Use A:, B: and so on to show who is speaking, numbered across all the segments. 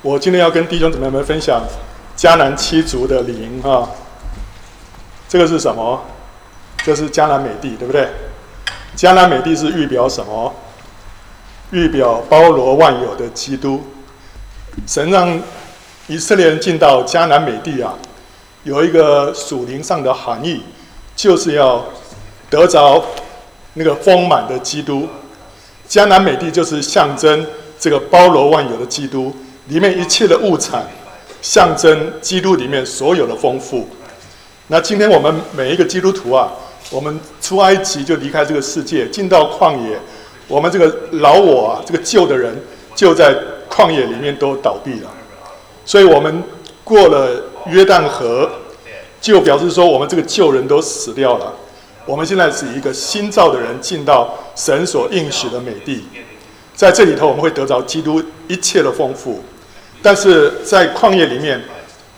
A: 我今天要跟弟兄姊妹们分享迦南七族的灵啊。这个是什么？这是迦南美地，对不对？迦南美地是预表什么？预表包罗万有的基督。神让以色列人进到迦南美地啊，有一个属灵上的含义，就是要得着那个丰满的基督。迦南美地就是象征这个包罗万有的基督，里面一切的物产，象征基督里面所有的丰富。那今天我们每一个基督徒啊，我们出埃及就离开这个世界，进到旷野，我们这个老我啊，这个旧的人就在旷野里面都倒闭了，所以我们过了约旦河，就表示说我们这个旧人都死掉了。我们现在是一个新造的人进到神所应许的美地，在这里头我们会得着基督一切的丰富，但是在旷野里面，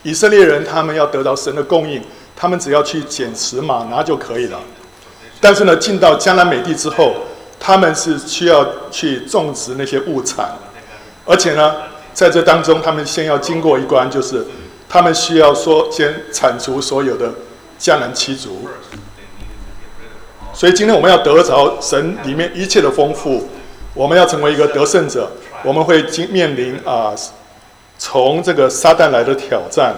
A: 以色列人他们要得到神的供应。他们只要去捡拾吗哪就可以了，但是呢，进到迦南美地之后，他们是需要去种植那些物产，而且呢，在这当中，他们先要经过一关，就是他们需要说先铲除所有的迦南七族。所以今天我们要得着神里面一切的丰富，我们要成为一个得胜者，我们会经面临啊，从这个撒旦来的挑战。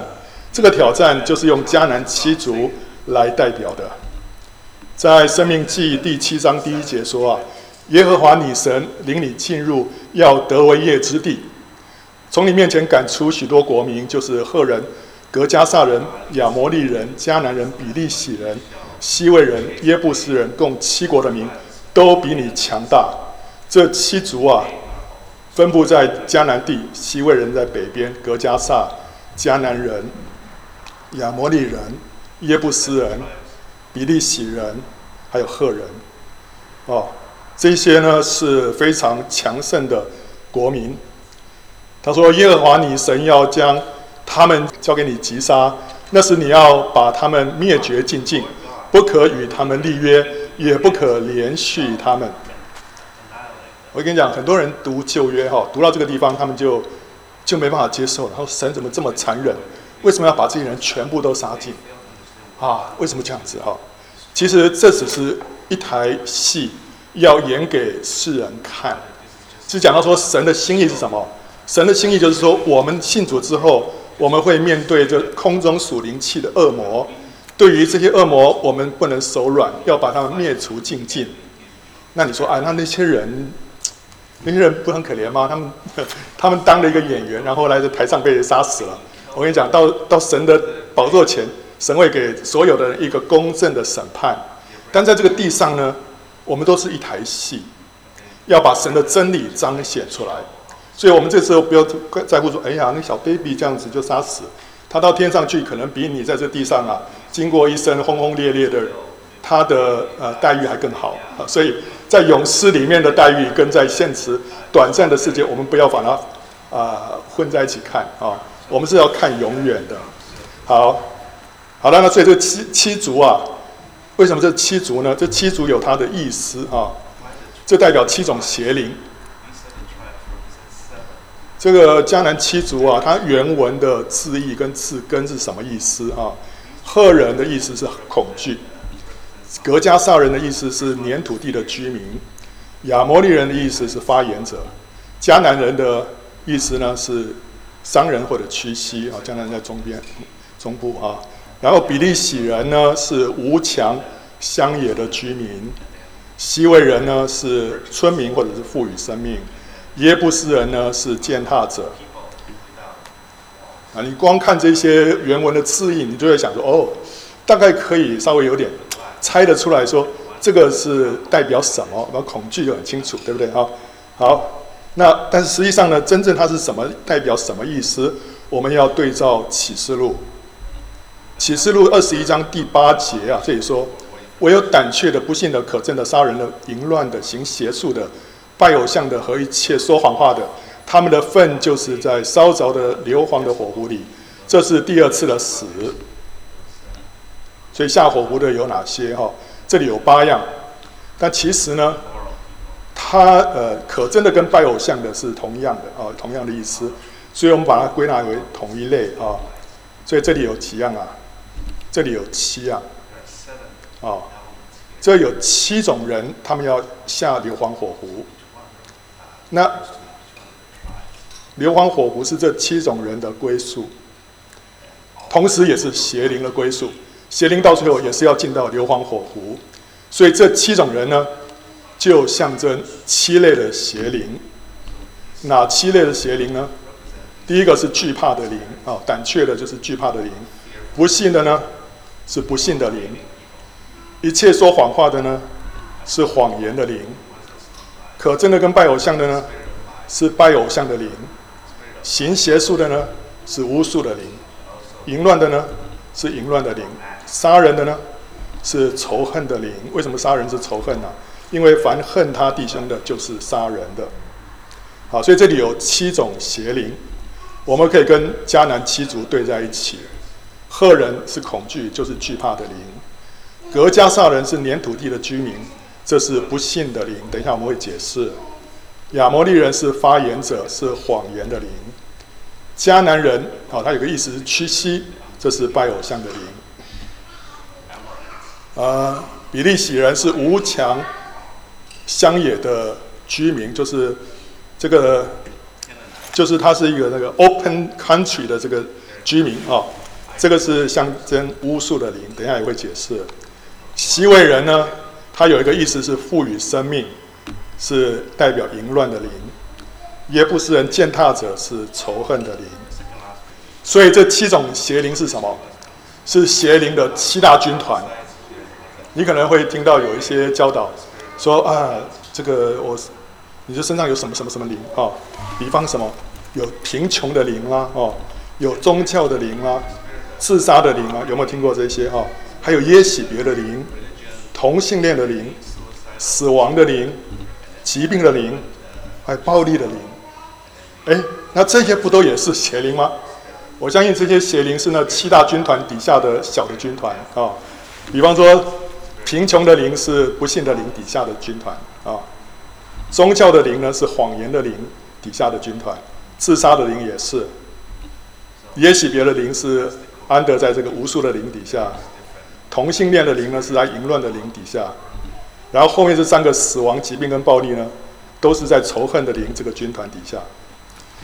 A: 这个挑战就是用迦南七族来代表的，在《生命记》第七章第一节说啊，耶和华你神领你进入要得为业之地，从你面前赶出许多国民，就是赫人、格加萨人、亚摩利人、迦南人、比利洗人、西魏人、耶布斯人，共七国的民，都比你强大。这七族啊，分布在迦南地，希未人在北边，格加萨、迦南人。亚摩利人、耶布斯人、比利洗人，还有赫人，哦，这些呢是非常强盛的国民。他说：“耶和华你神要将他们交给你击杀，那时你要把他们灭绝净尽，不可与他们立约，也不可连续他们。”我跟你讲，很多人读旧约哈，读到这个地方，他们就就没办法接受了。然后神怎么这么残忍？为什么要把这些人全部都杀尽？啊，为什么这样子哈？其实这只是一台戏，要演给世人看。就讲到说，神的心意是什么？神的心意就是说，我们信主之后，我们会面对这空中属灵气的恶魔。对于这些恶魔，我们不能手软，要把他们灭除净尽。那你说，啊，那那些人，那些人不很可怜吗？他们，他们当了一个演员，然后来在台上被人杀死了。我跟你讲，到到神的宝座前，神会给所有的人一个公正的审判。但在这个地上呢，我们都是一台戏，要把神的真理彰显出来。所以，我们这时候不要在乎说：“哎呀，那小 baby 这样子就杀死，他到天上去，可能比你在这地上啊，经过一生轰轰烈烈的，他的呃待遇还更好。”所以在永狮里面的待遇，跟在现实短暂的世界，我们不要把它啊、混在一起看啊。我们是要看永远的，好，好了，那所以这七七族啊，为什么这七族呢？这七族有它的意思啊，这代表七种邪灵。这个江南七族啊，它原文的字义跟字根是什么意思啊？赫人的意思是恐惧，格加萨人的意思是黏土地的居民，亚摩利人的意思是发言者，迦南人的意思呢是。商人或者屈膝啊，将来在中边、中部啊。然后比利洗人呢是无墙乡野的居民，西魏人呢是村民或者是赋予生命，耶布斯人呢是践踏者。啊，你光看这些原文的字义，你就会想说，哦，大概可以稍微有点猜得出来说，这个是代表什么？那恐惧就很清楚，对不对？好，好。那但是实际上呢，真正它是什么，代表什么意思？我们要对照启示录，启示录二十一章第八节啊，这里说：唯有胆怯的、不信的、可憎的、杀人的、淫乱的、行邪术的、拜偶像的和一切说谎话的，他们的份就是在烧着的硫磺的火湖里，这是第二次的死。所以下火湖的有哪些？哈，这里有八样，但其实呢？它呃，可真的跟拜偶像的是同样的啊，同样的意思。所以我们把它归纳为同一类啊。所以这里有几样啊？这里有七样啊。这有七种人，他们要下硫磺火湖。那硫磺火湖是这七种人的归宿，同时也是邪灵的归宿。邪灵到最后也是要进到硫磺火湖，所以这七种人呢，就象征七类的邪灵。哪七类的邪灵呢？第一个是惧怕的灵啊，胆怯的就是惧怕的灵；不信的呢，是不信的灵。一切说谎话的呢，是谎言的灵；可憎的跟拜偶像的呢，是拜偶像的灵；行邪术的呢，是巫术的灵；淫乱的呢，是淫乱的灵；杀人的呢，是仇恨的灵。为什么杀人是仇恨呢？因为凡恨他弟兄的，就是杀人的。好，所以这里有七种邪灵，我们可以跟迦南七族对在一起。赫人是恐惧，就是惧怕的灵。格加萨人是黏土地的居民，这是不幸的灵。等一下我们会解释。亚摩利人是发言者，是谎言的灵。迦南人，好、他有个意思是屈膝，这是拜偶像的灵。呃，比利洗人是无墙乡野的居民，就是这个，就是他是一个那个 open country 的这个居民啊、哦。这个是象征巫术的灵，等一下也会解释。希未人呢，他有一个意思是赋予生命，是代表淫乱的灵。耶布斯人践踏者是仇恨的灵。所以这七种邪灵是什么？是邪灵的七大军团。你可能会听到有一些教导说啊，这个我，你的身上有什么什么什么灵啊、比方什么有贫穷的灵啦，哦，有宗教的灵啦，自杀的灵啊，有没有听过这些哦？还有耶洗别的灵，同性恋的灵，死亡的灵，疾病的灵，还有暴力的灵。哎，那这些不都也是邪灵吗？我相信这些邪灵是那七大军团底下的小的军团啊。比方说，贫穷的灵是不幸的灵底下的军团啊。宗教的灵呢是谎言的灵底下的军团，自杀的灵也是。也许别的灵是安得在这个无数的灵底下。同性恋的灵呢，是在淫乱的灵底下，然后后面这三个死亡、疾病跟暴力呢，都是在仇恨的灵这个军团底下，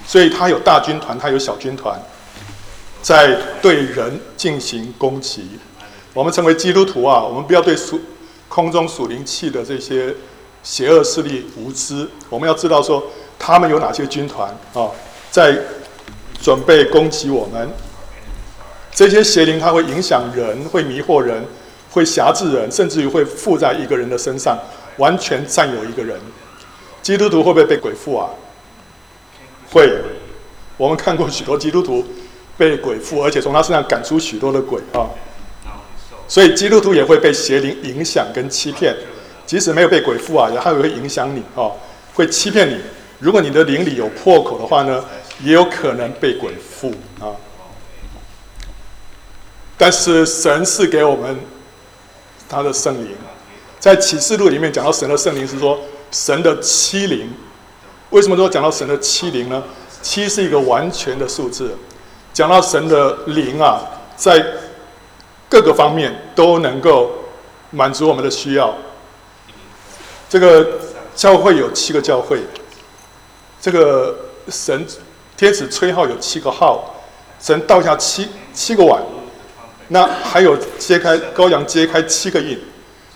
A: 所以他有大军团，他有小军团，在对人进行攻击。我们成为基督徒啊，我们不要对属空中属灵气的这些邪恶势力无知，我们要知道说他们有哪些军团啊，在准备攻击我们。这些邪灵它会影响人，会迷惑人，会挟制人，甚至于会附在一个人的身上，完全占有一个人。基督徒会不会被鬼附啊？会。我们看过许多基督徒被鬼附，而且从他身上赶出许多的鬼啊。所以基督徒也会被邪灵影响跟欺骗，即使没有被鬼附啊，也还会影响你啊，会欺骗你。如果你的灵里有破口的话呢，也有可能被鬼附啊。但是神是给我们他的圣灵，在启示录里面讲到神的圣灵是说神的七灵。为什么说讲到神的七灵呢？七是一个完全的数字，讲到神的灵啊，在各个方面都能够满足我们的需要。这个教会有七个教会，这个神天使吹号有七个号，神倒下七七个碗。那还有揭开羔羊揭开七个印，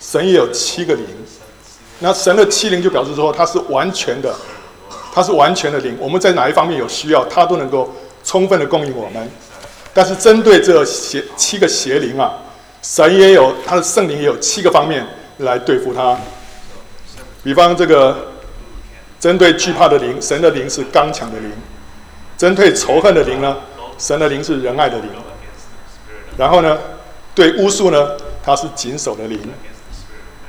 A: 神也有七个灵。那神的七灵就表示说他是完全的，他是完全的灵。我们在哪一方面有需要，他都能够充分的供应我们。但是针对这邪七个邪灵啊，神也有他的圣灵也有七个方面来对付他。比方这个针对惧怕的灵，神的灵是刚强的灵；针对仇恨的灵呢，神的灵是仁爱的灵。然后呢，对巫术呢，它是谨守的灵；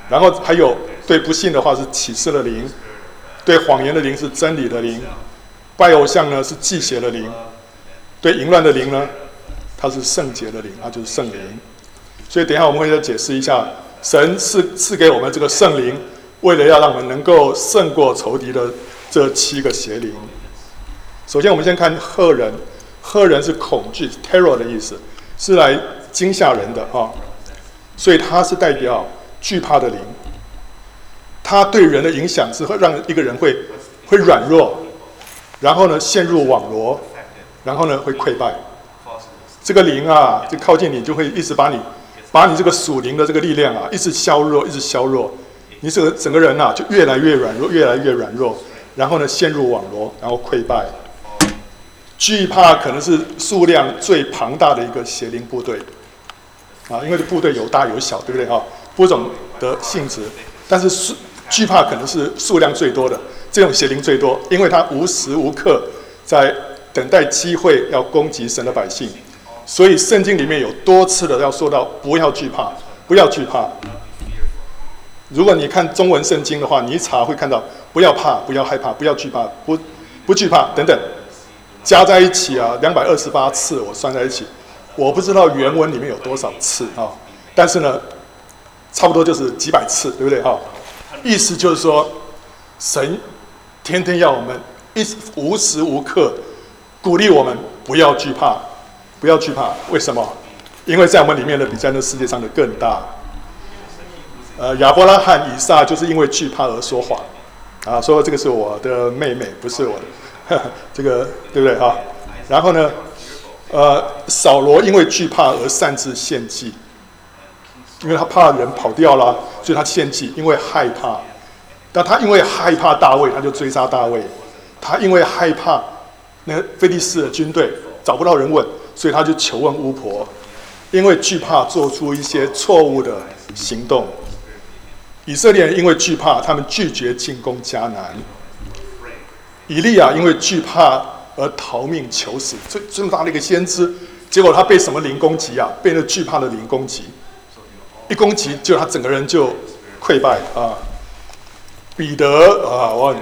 A: 然后还有对不信的话是启示的灵；对谎言的灵是真理的灵；拜偶像呢是忌邪的灵；对淫乱的灵呢，它是圣洁的灵，它就是圣灵。所以等一下我们会再解释一下，神赐赐给我们这个圣灵，为了要让我们能够胜过仇敌的这七个邪灵。首先，我们先看赫人，赫人是恐惧 （terror） 的意思，是来惊吓人的啊，所以它是代表惧怕的灵。它对人的影响是会让一个人会会软弱，然后呢陷入网罗，然后呢会溃败。这个灵啊，就靠近你，就会一直把你把你这个属灵的这个力量啊，一直削弱，一直削弱。你这个整个人啊，就越来越软弱，越来越软弱，然后呢陷入网罗，然后溃败。惧怕可能是数量最庞大的一个邪灵部队，啊，因为这部队有大有小，对不对啊？不同的性质，但是数惧怕可能是数量最多的这种邪灵最多，因为它无时无刻在等待机会要攻击神的百姓，所以圣经里面有多次的要说到不要惧怕，不要惧怕。如果你看中文圣经的话，你一查会看到不要怕，不要害怕，不要惧怕，不不惧怕等等。加在一起啊，两百二十八次，我算在一起，我不知道原文里面有多少次啊，但是呢，差不多就是几百次，对不对哈？意思就是说，神天天要我们一无时无刻鼓励我们不要惧怕，不要惧怕。为什么？因为在我们里面的比在那世界上的更大。呃，亚伯拉罕、以撒就是因为惧怕而说谎，啊，说这个是我的妹妹，不是我的。这个对不对哈？然后呢，呃，扫罗因为惧怕而擅自献祭，因为他怕人跑掉了，所以他献祭，因为害怕。但他因为害怕大卫，他就追杀大卫。他因为害怕那个非利士的军队找不到人问，所以他就求问巫婆。因为惧怕做出一些错误的行动。以色列人因为惧怕，他们拒绝进攻迦南。以利亚因为惧怕而逃命求死，这这么大的一个先知，结果他被什么灵攻击啊？被那惧怕的灵攻击，一攻击就他整个人就溃败啊！彼得啊，我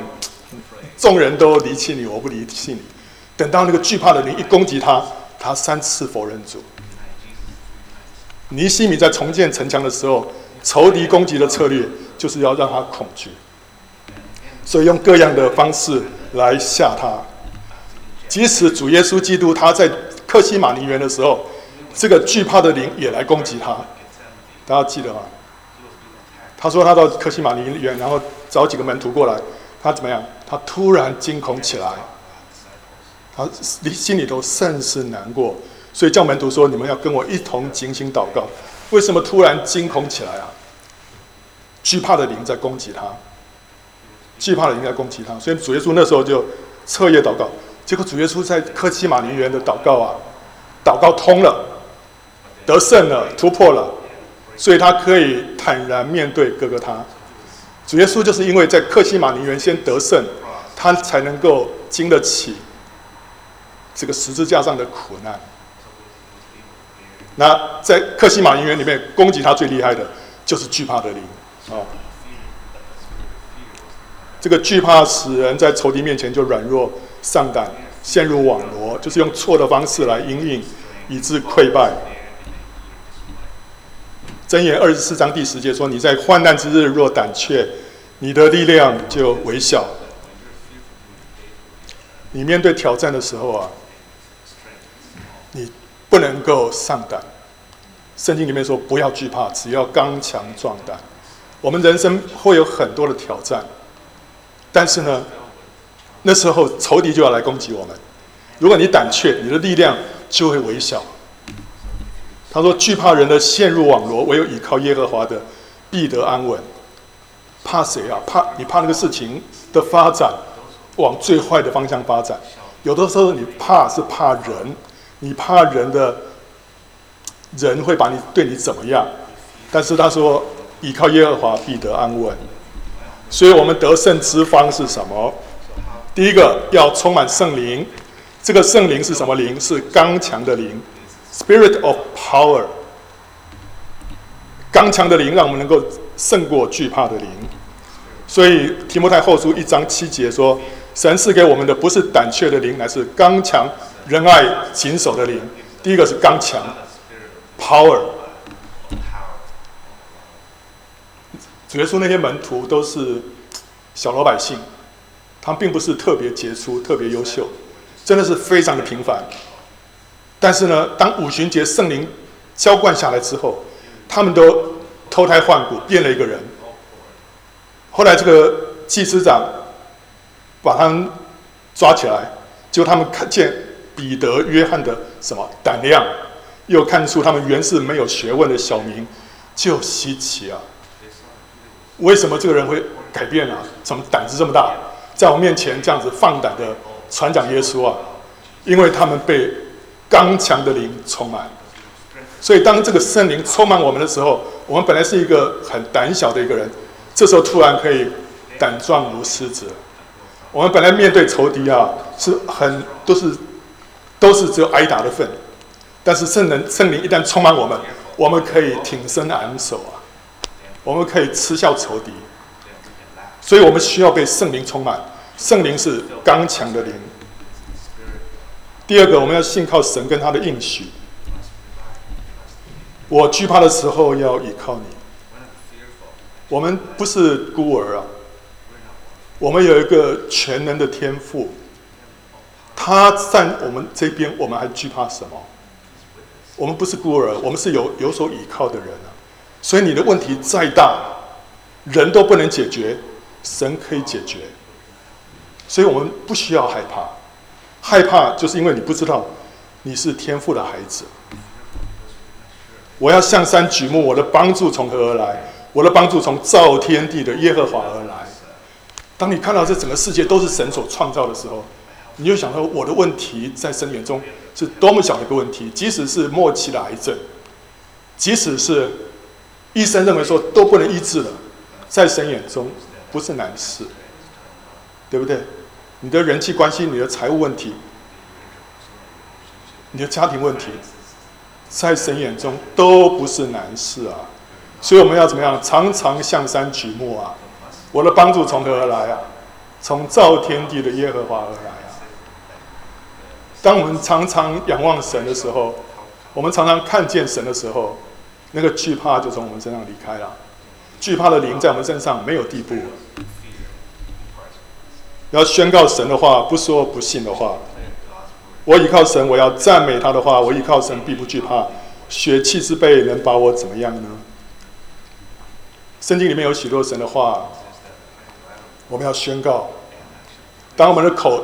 A: 众人都离弃你，我不离弃你。等到那个惧怕的灵一攻击他，他三次否认主。尼西米在重建城墙的时候，仇敌攻击的策略就是要让他恐惧，所以用各样的方式。来吓他，即使主耶稣基督他在克西马尼园的时候，这个惧怕的灵也来攻击他，大家记得吗？他说他到克西马尼园，然后找几个门徒过来，他怎么样？他突然惊恐起来，他你心里头甚是难过，所以叫门徒说：“你们要跟我一同警醒祷告。”为什么突然惊恐起来啊？惧怕的灵在攻击他。惧怕的灵在攻击他，所以主耶稣那时候就彻夜祷告。结果主耶稣在克西马尼园的祷告啊，祷告通了，得胜了，突破了，所以他可以坦然面对哥哥他。主耶稣就是因为在克西马尼园先得胜，他才能够经得起这个十字架上的苦难。那在克西马尼园里面攻击他最厉害的就是惧怕的灵啊。哦这个惧怕使人在仇敌面前就软弱丧胆，陷入网罗，就是用错的方式来因应，以致溃败。箴言二十四章第十节说：“你在患难之日若胆怯，你的力量就微小。”你面对挑战的时候啊，不能够上胆。圣经里面说：“不要惧怕，只要刚强壮胆。”我们人生会有很多的挑战。但是呢，那时候仇敌就要来攻击我们。如果你胆怯，你的力量就会微小。他说：“惧怕人的陷入网罗，唯有倚靠耶和华的，必得安稳。”怕谁啊？怕你怕那个事情的发展往最坏的方向发展。有的时候你怕是怕人，你怕人的人会把你对你怎么样？但是他说：“倚靠耶和华，必得安稳。”所以我们得胜之方是什么？第一个要充满圣灵，这个圣灵是什么灵？是刚强的灵，Spirit of Power。刚强的灵让我们能够胜过惧怕的灵。所以提摩太后书一章七节说：“神赐给我们的不是胆怯的灵，乃是刚强、仁爱、谨守的灵。”第一个是刚强，Power。主耶稣那些门徒都是小老百姓，他们并不是特别杰出、特别优秀，真的是非常的平凡。但是呢，当五旬节圣灵浇灌下来之后，他们都脱胎换骨，变了一个人。后来这个祭司长把他们抓起来，就他们看见彼得、约翰的什么胆量，又看出他们原是没有学问的小民，就稀奇啊！为什么这个人会改变啊？怎么胆子这么大，在我面前这样子放胆的传讲耶稣啊？因为他们被刚强的灵充满，所以当这个圣灵充满我们的时候，我们本来是一个很胆小的一个人，这时候突然可以胆壮如狮子。我们本来面对仇敌啊，是很都是都是只有挨打的份，但是圣人圣灵一旦充满我们，我们可以挺身昂首啊，我们可以嗤笑仇敌。所以我们需要被圣灵充满，圣灵是刚强的灵。第二个，我们要信靠神跟他的应许。我惧怕的时候要依靠你。我们不是孤儿啊，我们有一个全能的天赋，他在我们这边，我们还惧怕什么？我们不是孤儿，我们是有有所依靠的人啊。所以你的问题再大，人都不能解决，神可以解决。所以我们不需要害怕。害怕，就是因为你不知道你是天父的孩子。我要向山举目，我的帮助从何而来？我的帮助从造天地的耶和华而来。当你看到这整个世界都是神所创造的时候，你就想说，我的问题在神眼中是多么小的一个问题。即使是末期的癌症，即使是医生认为说都不能医治了，在神眼中不是难事，对不对？你的人际关系、你的财务问题、你的家庭问题，在神眼中都不是难事啊！所以我们要怎么样？常常向山举目啊！我的帮助从何而来啊？从造天地的耶和华而来！当我们常常仰望神的时候，我们常常看见神的时候，那个惧怕就从我们身上离开了。惧怕的灵在我们身上没有地步。要宣告神的话，不说不信的话。我依靠神，我要赞美他的话。我依靠神，必不惧怕。血气之辈能把我怎么样呢？圣经里面有许多神的话，我们要宣告。当我们的口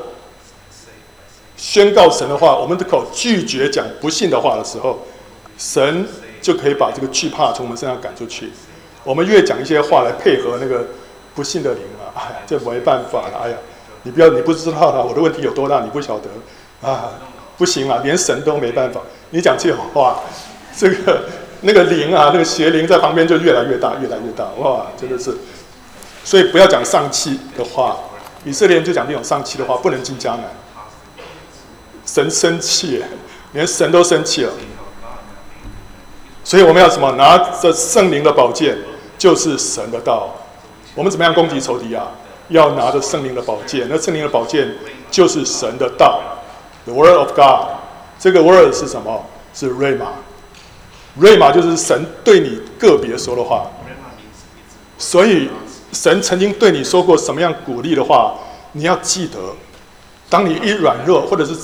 A: 宣告神的话，我们的口拒绝讲不信的话的时候，神就可以把这个惧怕从我们身上赶出去。我们越讲一些话来配合那个不信的灵啊，哎呀，这没办法了，哎呀。你不要，你不知道了，我的问题有多大，你不晓得，啊，不行啊，连神都没办法。你讲这种话，这个那个灵啊，那个邪灵在旁边就越来越大，越来越大，哇，真的是。所以不要讲丧气的话，以色列人就讲这种丧气的话，不能进迦南。神生气，连神都生气了。所以我们要什么？拿着圣灵的宝剑，就是神的道。我们怎么样攻击仇敌啊？要拿着圣灵的宝剑，那圣灵的宝剑就是神的道，the word of God。这个 word 是什么？是瑞玛。瑞玛就是神对你个别说的话。所以神曾经对你说过什么样鼓励的话，你要记得。当你一软弱，或者是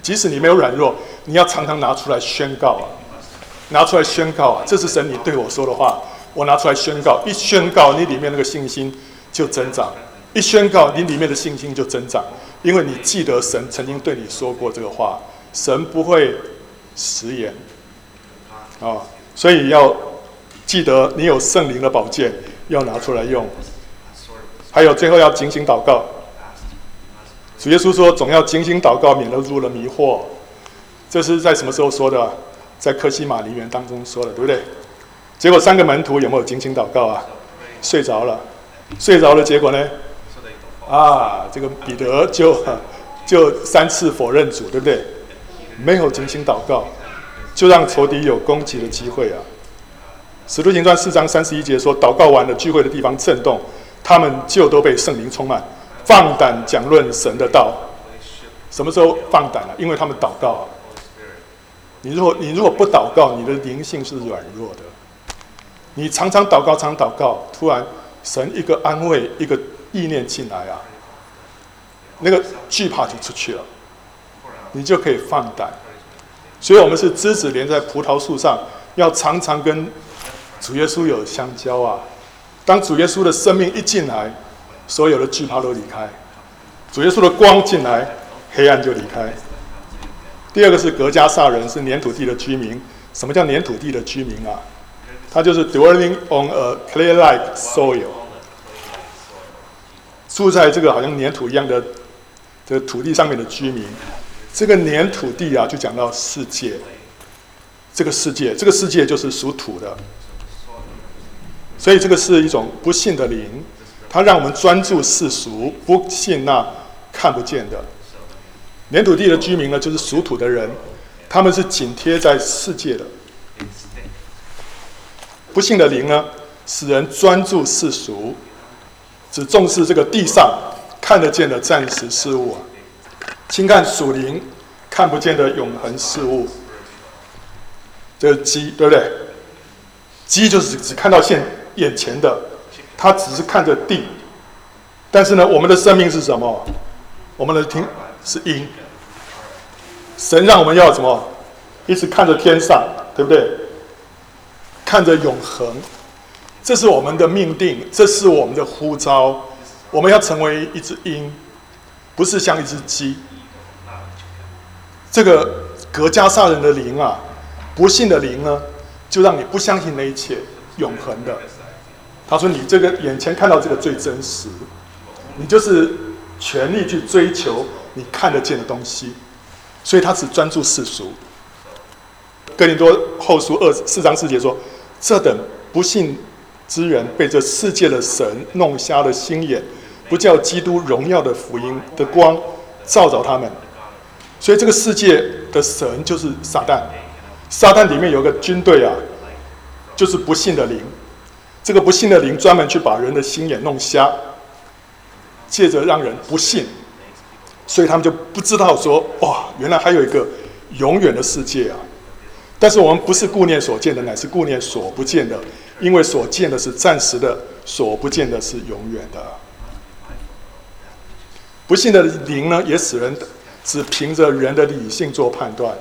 A: 即使你没有软弱，你要常常拿出来宣告啊，拿出来宣告啊，这是神你对我说的话，我拿出来宣告。一宣告，你里面那个信心就增长。一宣告，你里面的信心就增长，因为你记得神曾经对你说过这个话，神不会食言，啊，所以要记得你有圣灵的宝剑，要拿出来用。还有最后要警醒祷告，主耶稣说总要精心祷告，免得入了迷惑。这是在什么时候说的？在克西马尼园当中说的，对不对？结果三个门徒有没有精心祷告啊？睡着了，睡着了，结果呢？啊，这个彼得就 就三次否认主，对不对？没有精心祷告，就让仇敌有攻击的机会啊。使徒行传四章三十一节说，祷告完了，聚会的地方震动，他们就都被圣灵充满，放胆讲论神的道。什么时候放胆了？因为他们祷告啊。你如果你如果不祷告，你的灵性是软弱的。你常常祷告，常祷告，突然神一个安慰，一个。意念进来啊，那个惧怕就出去了，你就可以放胆。所以，我们是枝子连在葡萄树上，要常常跟主耶稣有相交啊。当主耶稣的生命一进来，所有的惧怕都离开；主耶稣的光进来，黑暗就离开。第二个是格加萨人，是黏土地的居民。什么叫黏土地的居民啊？他就是 dwelling on a clay-like soil，住在这个好像粘土一样的这个土地上面的居民。这个黏土地啊，就讲到世界。这个世界，这个世界就是属土的。所以这个是一种不信的灵，它让我们专注世俗，不信那看不见的。粘土地的居民呢，就是属土的人，他们是紧贴在世界的。不信的灵呢，使人专注世俗，只重视这个地上看得见的暂时事物，轻看属灵看不见的永恒事物。这个鸡，对不对？鸡就是只看到现眼前的，他只是看着地。但是呢，我们的生命是什么？我们的听是阴。神让我们要什么？一直看着天上，对不对？看着永恒，这是我们的命定，这是我们的呼召。我们要成为一只鹰，不是像一只鸡。这个革迦撒人的灵啊，不信的灵呢，就让你不相信那一切永恒的。他说：“你这个眼前看到这个最真实，你就是全力去追求你看得见的东西。”所以他只专注世俗。哥林多后书二四章四节说：“这等不信之人，被这世界的神弄瞎了心眼，不叫基督荣耀的福音的光照着他们。”所以这个世界的神就是撒旦。撒旦里面有个军队啊，就是不信的灵。这个不信的灵专门去把人的心眼弄瞎，借着让人不信。所以他们就不知道说，哇，原来还有一个永远的世界啊！但是我们不是顾念所见的，乃是顾念所不见的，因为所见的是暂时的，所不见的是永远的。不信的灵呢，也使人只凭着人的理性做判断，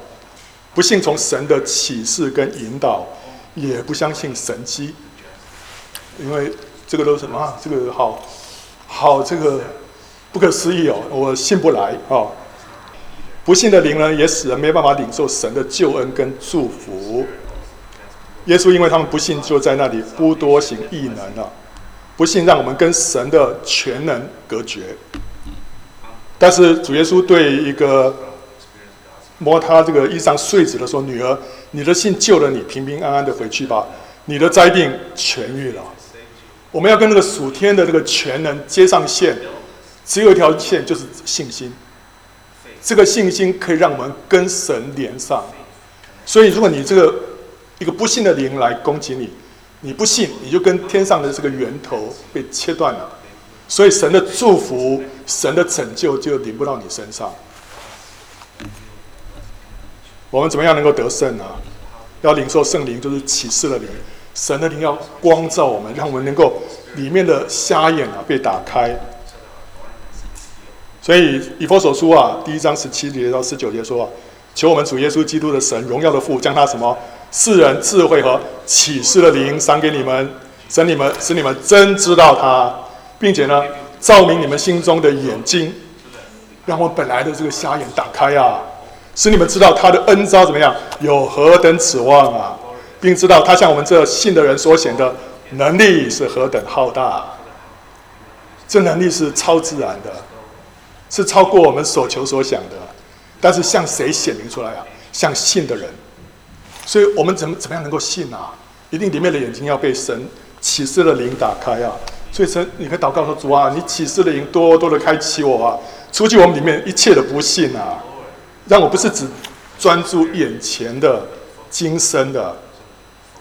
A: 不信从神的启示跟引导，也不相信神迹，因为这个都是什么啊？这个好，好这个。不可思议哦，我信不来哦。不信的灵呢，也使人没办法领受神的救恩跟祝福。耶稣因为他们不信，就在那里不多行异能了。不信让我们跟神的全能隔绝。但是主耶稣对一个摸他这个衣裳繸子的说：“女儿，你的信救了你，平平安安的回去吧，你的灾病痊愈了。”我们要跟那个属天的这个全能接上线。只有一条线，就是信心。这个信心可以让我们跟神连上。所以，如果你这个一个不信的灵来攻击你，你不信，你就跟天上的这个源头被切断了。所以，神的祝福、神的拯救就临不到你身上。我们怎么样能够得胜呢？要领受圣灵，就是启示的灵。神的灵要光照我们，让我们能够里面的瞎眼啊被打开。所以以佛所书啊，第一章十七节到十九节说啊，求我们主耶稣基督的神荣耀的父，将他什么世人智慧和启示的灵赏给你们，使你们使你们真知道他，并且呢，照明你们心中的眼睛，让我本来的这个瞎眼打开啊，使你们知道他的恩招怎么样，有何等指望啊，并知道他向我们这信的人所显的能力是何等浩大，这能力是超自然的。是超过我们所求所想的，但是向谁显明出来啊？向信的人。所以我们怎么怎么样能够信啊？一定里面的眼睛要被神启示的灵打开啊！所以神，你可以祷告说：主啊，你启示的灵多多的开启我啊，除去我们里面一切的不信啊，让我不是只专注眼前的今生的，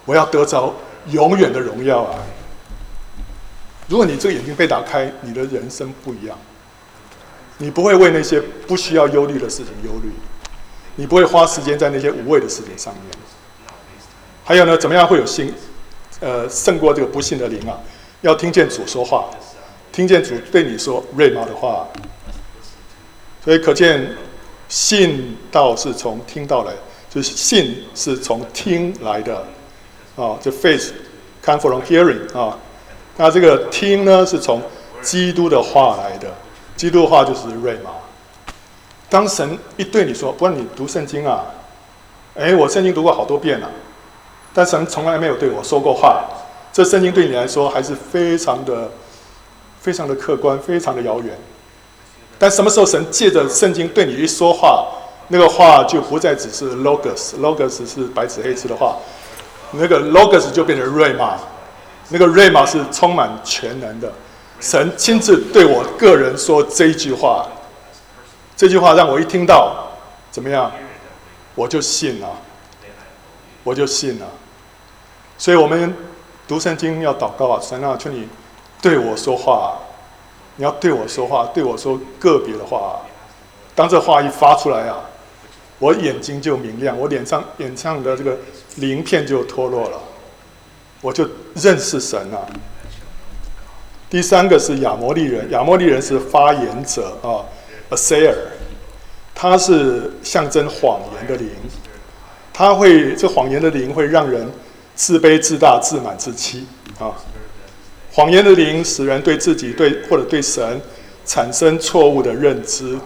A: 我要得着永远的荣耀啊！如果你这个眼睛被打开，你的人生不一样。你不会为那些不需要忧虑的事情忧虑，你不会花时间在那些无谓的事情上面。还有呢，怎么样会有信？呃，胜过这个不信的灵啊！要听见主说话，听见主对你说瑞玛的话。所以可见，信道是从听到来，就是信是从听来的，啊，就 faith come from hearing 啊。那这个听呢，是从基督的话来的，基督的话就是瑞玛。当神一对你说，不然你读圣经啊，哎，我圣经读过好多遍了，但神从来没有对我说过话。这圣经对你来说还是非常的、非常的客观，非常的遥远。但什么时候神借着圣经对你一说话，那个话就不再只是 logos，logos 是白纸黑字的话，那个 logos 就变成瑞玛，那个瑞玛是充满全能的。神亲自对我个人说这一句话，这句话让我一听到，怎么样，我就信了，我就信了。所以我们读圣经要祷告啊，神啊，求你对我说话。你要对我说话，对我说个别的话。当这话一发出来啊，我眼睛就明亮，我脸上脸上的这个鳞片就脱落了，我就认识神了。第三个是亚摩利人，亚摩利人是发言者啊，Asir，他是象征谎言的灵，他会这谎言的灵会让人自卑、自大、自满、自欺啊。谎言的灵使人对自己对或者对神产生错误的认知。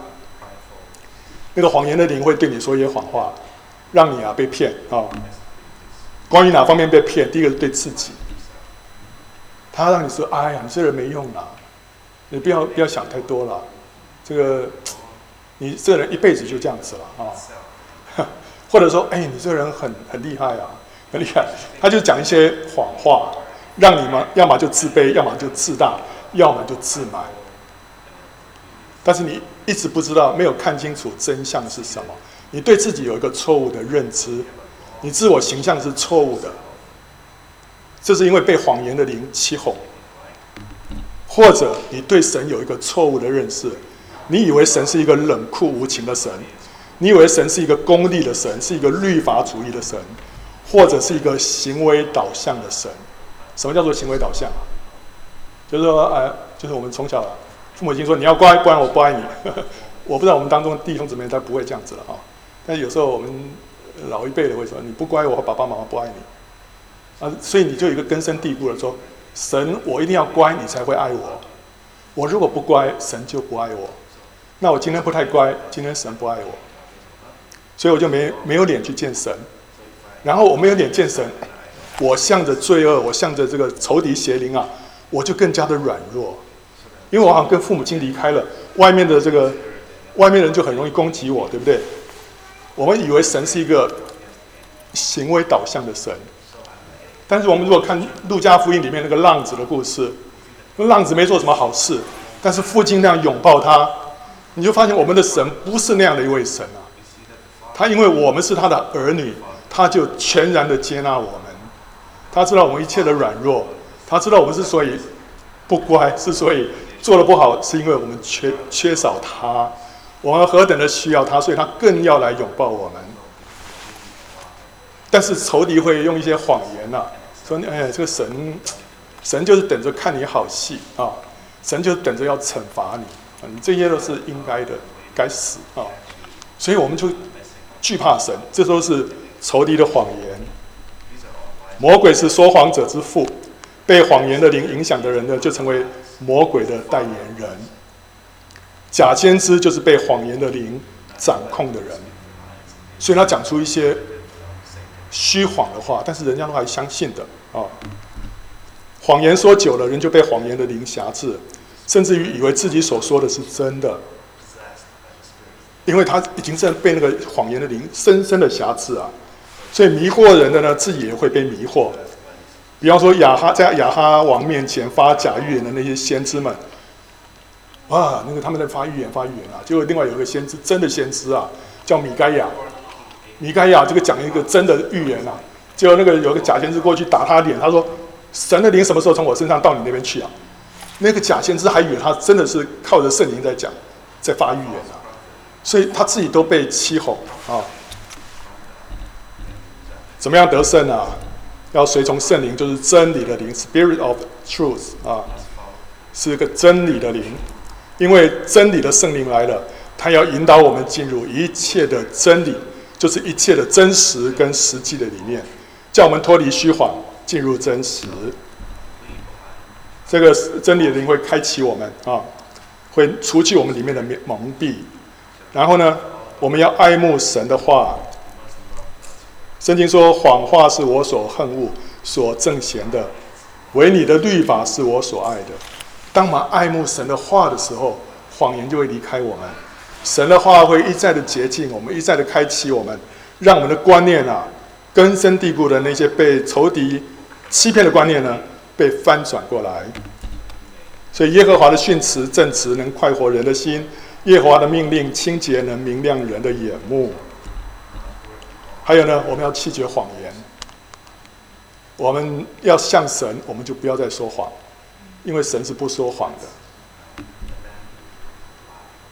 A: 那个谎言的灵会对你说一些谎话，让你啊被骗啊。关于哪方面被骗？第一个是对自己，他让你说：“哎呀，你这人没用啦，你不要不要想太多了。这个你这人一辈子就这样子了啊。” 或者说：“哎，你这人很很厉害啊，很厉害。”他就讲一些谎话。让你们要么就自卑，要么就自大，要么就自满。但是你一直不知道，没有看清楚真相是什么。你对自己有一个错误的认知，你自我形象是错误的。这是因为被谎言的灵欺哄，或者你对神有一个错误的认识，你以为神是一个冷酷无情的神，你以为神是一个功利的神，是一个律法主义的神，或者是一个行为导向的神。什么叫做行为导向？就是说，哎，就是我们从小母亲说你要乖，不然我不爱你。我不知道我们当中弟兄姊妹他不会这样子了哈。但有时候我们老一辈的会说你不乖，我爸爸妈妈不爱你。啊，所以你就有一个根深蒂固的说，神我一定要乖，你才会爱我。我如果不乖，神就不爱我。那我今天不太乖，今天神不爱我，所以我就没没有脸去见神。然后我没有脸见神。我向着罪恶，我向着这个仇敌邪灵啊，我就更加的软弱，因为我好像跟父母亲离开了，外面的这个外面人就很容易攻击我，对不对？我们以为神是一个行为导向的神，但是我们如果看路加福音里面那个浪子的故事，那浪子没做什么好事，但是父亲那样拥抱他，你就发现我们的神不是那样的一位神啊，他因为我们是他的儿女，他就全然的接纳我们。他知道我们一切的软弱，他知道我们之所以不乖，之所以做得不好，是因为我们缺缺少他，我们何等的需要他，所以他更要来拥抱我们。但是仇敌会用一些谎言呐、啊，说：“哎，这个神，神就是等着看你好戏啊，神就等着要惩罚你，你这些都是应该的，该死啊！”所以我们就惧怕神，这都是仇敌的谎言。魔鬼是说谎者之父，被谎言的灵影响的人呢，就成为魔鬼的代言人。假先知就是被谎言的灵掌控的人，所以他讲出一些虚谎的话，但是人家都还相信的啊。谎言说久了，人就被谎言的灵挟制，甚至于以为自己所说的是真的，因为他已经在被那个谎言的灵深深的挟制啊。所以迷惑人的呢，自己也会被迷惑。比方说亚哈在亚哈王面前发假预言的那些先知们，啊，那个他们在发预言发预言啊，结果另外有一个先知，真的先知啊，叫米该亚。米该亚这个讲一个真的预言啊，结果那个有个假先知过去打他脸，他说：“神的灵什么时候从我身上到你那边去啊？”那个假先知还以为他真的是靠着圣灵在讲，在发预言啊，所以他自己都被欺哄啊。怎么样得胜啊？要随从圣灵，就是真理的灵，Spirit of Truth 啊，是一个真理的灵。因为真理的圣灵来了，他要引导我们进入一切的真理，就是一切的真实跟实际的里面，叫我们脱离虚谎，进入真实。这个真理的灵会开启我们啊，会除去我们里面的蒙蔽。然后呢，我们要爱慕神的话。圣经说：“谎话是我所恨恶、所憎嫌的，唯你的律法是我所爱的。”当我们爱慕神的话的时候，谎言就会离开我们。神的话会一再的洁净我们，一再的开启我们，让我们的观念啊，根深蒂固的那些被仇敌欺骗的观念呢，被翻转过来。所以耶和华的训词正直，能快活人的心；耶和华的命令清洁，能明亮人的眼目。还有呢，我们要弃绝谎言。我们要像神，我们就不要再说谎，因为神是不说谎的。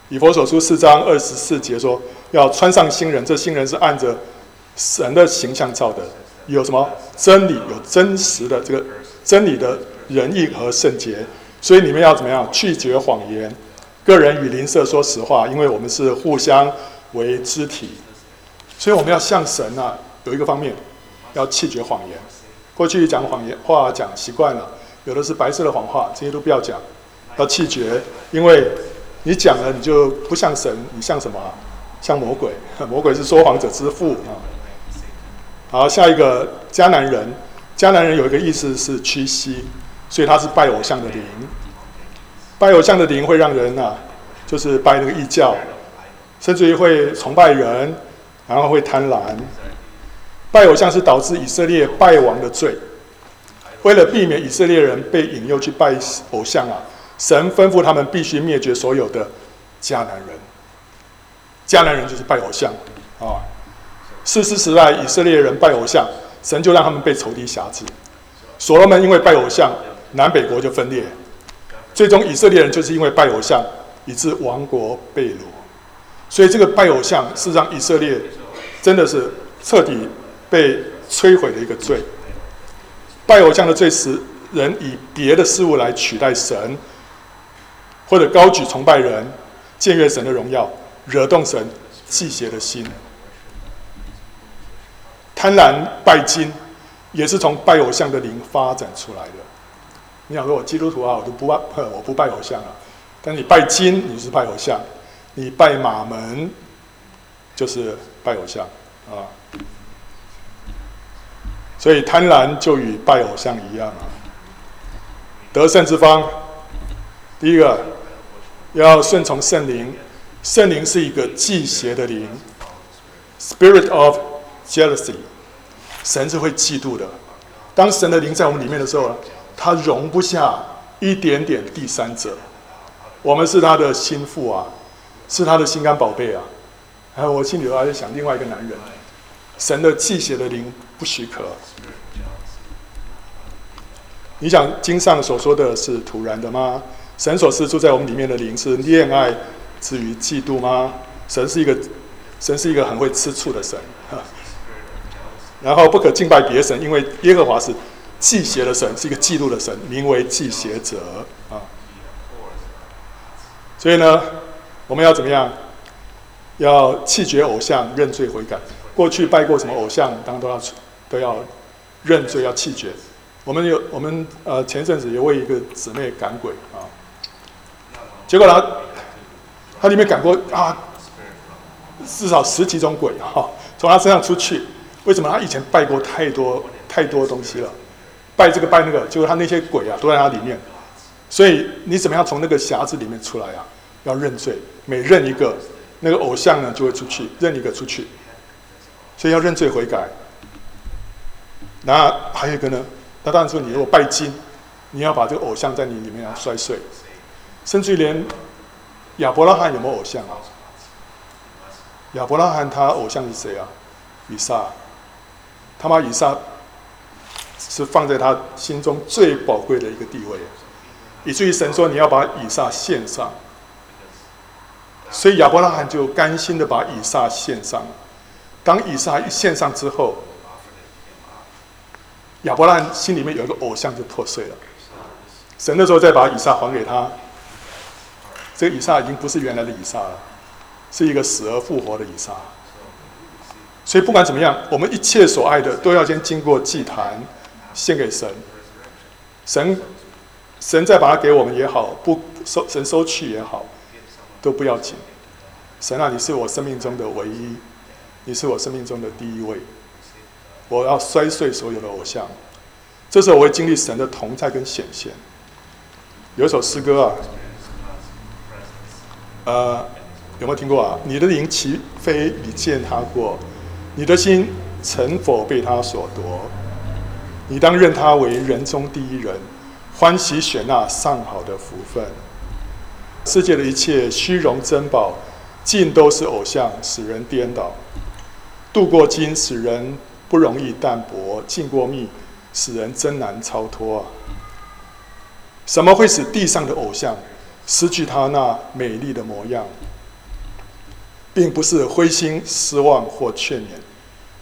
A: 以弗所书四章二十四节说：“要穿上新人，这新人是按着神的形象造的，有什么真理，有真实的这个真理的仁义和圣洁。所以你们要怎么样？拒绝谎言，个人与邻舍说实话，因为我们是互相为肢体。”所以我们要像神啊，有一个方面，要弃绝谎言。过去讲谎言话讲习惯了，有的是白色的谎话，这些都不要讲，要弃绝。因为你讲了，你就不像神，你像什么？像魔鬼。魔鬼是说谎者之父啊。好，下一个迦南人，迦南人有一个意思是屈膝，所以他是拜偶像的灵。拜偶像的灵会让人啊，就是拜那个异教，甚至于会崇拜人。然后会贪婪，拜偶像是导致以色列败亡的罪。为了避免以色列人被引诱去拜偶像啊，神吩咐他们必须灭绝所有的迦南人。迦南人就是拜偶像啊。士师时代以色列人拜偶像，神就让他们被仇敌辖制。所罗门因为拜偶像，南北国就分裂。最终以色列人就是因为拜偶像，以致亡国被掳。所以这个拜偶像是让以色列。真的是彻底被摧毁的一个罪。拜偶像的罪使人以别的事物来取代神，或者高举崇拜人，僭越神的荣耀，惹动神忌邪的心。贪婪拜金，也是从拜偶像的灵发展出来的。你想说我基督徒啊，我都不拜，我不拜偶像啊。但你拜金，你是拜偶像；你拜马门，就是。拜偶像啊，所以贪婪就与拜偶像一样啊。得胜之方，第一个要顺从圣灵，圣灵是一个忌邪的灵，Spirit of jealousy，神是会嫉妒的。当神的灵在我们里面的时候，他容不下一点点第三者。我们是他的心腹啊，是他的心肝宝贝啊。还有，我心里头还在想另外一个男人，神的忌邪的灵不许可。你想经上所说的是突然的吗？神所赐住在我们里面的灵是恋爱至于嫉妒吗？神是一个，神是一个很会吃醋的神。然后不可敬拜别神，因为耶和华是忌邪的神，是一个嫉妒的神，名为忌邪者啊。所以呢，我们要怎么样？要弃绝偶像，认罪悔改。过去拜过什么偶像，当然都要都要认罪，要弃绝。我们有我们呃前阵子有为一个姊妹赶鬼啊，结果呢，他里面赶过啊至少十几种鬼哈，从他身上出去。为什么？他以前拜过太多太多东西了，拜这个拜那个，结果他那些鬼啊都在他里面。所以你怎么样从那个匣子里面出来啊？要认罪，每认一个。那个偶像呢，就会出去，认一个出去，所以要认罪悔改。那还有一个呢？那当然说，你如果拜金，你要把这个偶像在你里面要摔碎。甚至于连亚伯拉罕有没有偶像啊？亚伯拉罕他偶像是谁啊？以撒。他把以撒是放在他心中最宝贵的一个地位，以至于神说你要把以撒献上。所以亚伯拉罕就甘心的把以撒献上。当以撒一献上之后，亚伯拉罕心里面有一个偶像就破碎了。神的时候再把以撒还给他，这个以撒已经不是原来的以撒了，是一个死而复活的以撒。所以不管怎么样，我们一切所爱的都要先经过祭坛，献给神。神，神再把它给我们也好，不收神收去也好，都不要紧。神啊，你是我生命中的唯一，你是我生命中的第一位。我要摔碎所有的偶像。这时候我会经历神的同在跟显现。有一首诗歌啊，呃，有没有听过啊？你的灵岂非，你见他过。你的心曾否被他所夺？你当认他为人中第一人，欢喜选那上好的福分。世界的一切虚荣珍宝，尽都是偶像，使人颠倒。镀过金，使人不容易淡泊；浸过蜜，使人真难超脱啊！什么会使地上的偶像失去他那美丽的模样？并不是灰心失望或劝勉，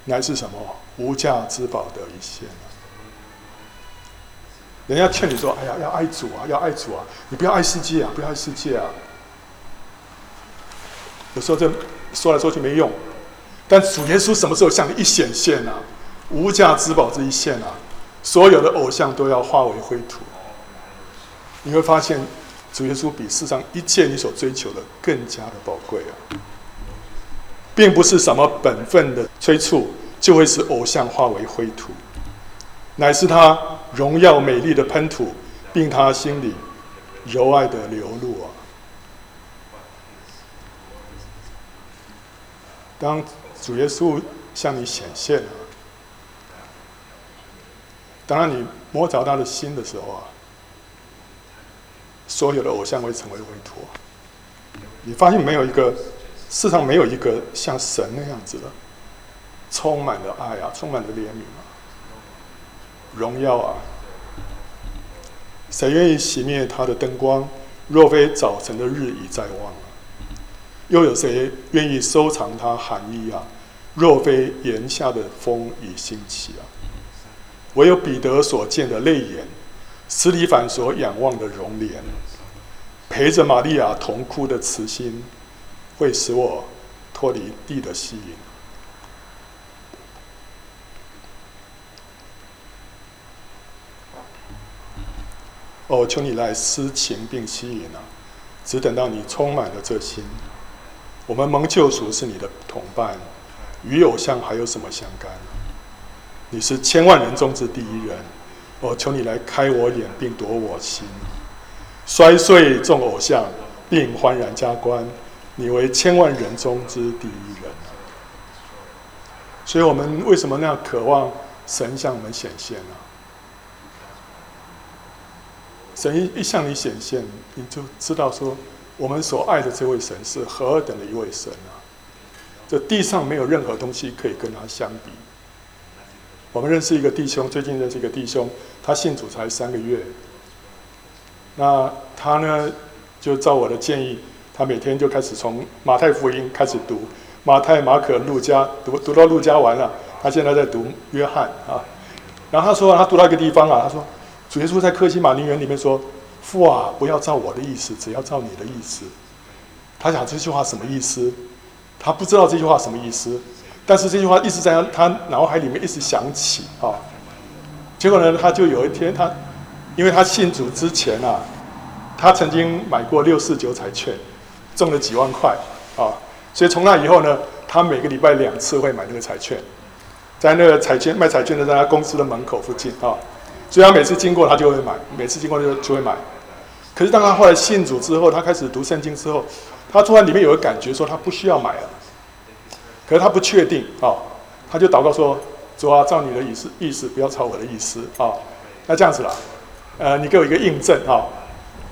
A: 乃是什么无价之宝的一线。人家劝你说：“哎呀，要爱主啊，要爱主啊！你不要爱世界啊，不要爱世界啊！”有时候这说来说去没用，但主耶稣什么时候向你一显现啊？无价之宝这一线啊，所有的偶像都要化为灰土。你会发现，主耶稣比世上一切你所追求的更加的宝贵啊！并不是什么本分的催促就会使偶像化为灰土，乃是他荣耀美丽的喷吐，并他心里柔爱的流露啊！当主耶稣向你显现了，当然你摸着他的心的时候啊，所有的偶像会成为灰土。你发现没有一个？世上没有一个像神那样子的，充满了爱啊，充满了怜悯，荣耀啊。谁愿意熄灭他的灯光？若非早晨的日已在望。又有谁愿意收藏他寒衣啊？若非檐下的风已兴起啊。唯有彼得所见的泪眼，司提反所仰望的容颜，陪着玛利亚同哭的慈心。会使我脱离地的吸引。哦，求你来施情并吸引啊！只等到你充满了这心。我们蒙救赎是你的同伴，与偶像还有什么相干？你是千万人中之第一人。哦，求你来开我眼并夺我心，摔碎众偶像，并欢然加冠。你为千万人中之第一人，所以我们为什么那样渴望神向我们显现呢？神一一向你显现，你就知道说，我们所爱的这位神是何等的一位神啊！这地上没有任何东西可以跟他相比。我们认识一个弟兄，最近认识一个弟兄，他信主才三个月，那他呢，就照我的建议。他每天就开始从马太福音开始读，马太、马可、路加，读读到路加完了，他现在在读约翰啊。然后他说，他读到一个地方啊，他说，主耶稣在克西马尼园里面说：“父啊，不要照我的意思，只要照你的意思。”他想这句话什么意思？他不知道这句话什么意思，但是这句话一直在他脑海里面一直响起啊。结果呢，他就有一天他，因为他信主之前啊，他曾经买过六四九彩券。中了几万块啊！所以从那以后呢，他每个礼拜两次会买那个彩券，在那个彩券卖彩券的在他公司的门口附近啊，所以他每次经过他就会买，每次经过就就会买。可是当他后来信主之后，他开始读圣经之后，他突然里面有个感觉说他不需要买了，可是他不确定啊，他就祷告说：主啊，照你的意思意思，不要照我的意思啊。那这样子啦，呃，你给我一个印证啊。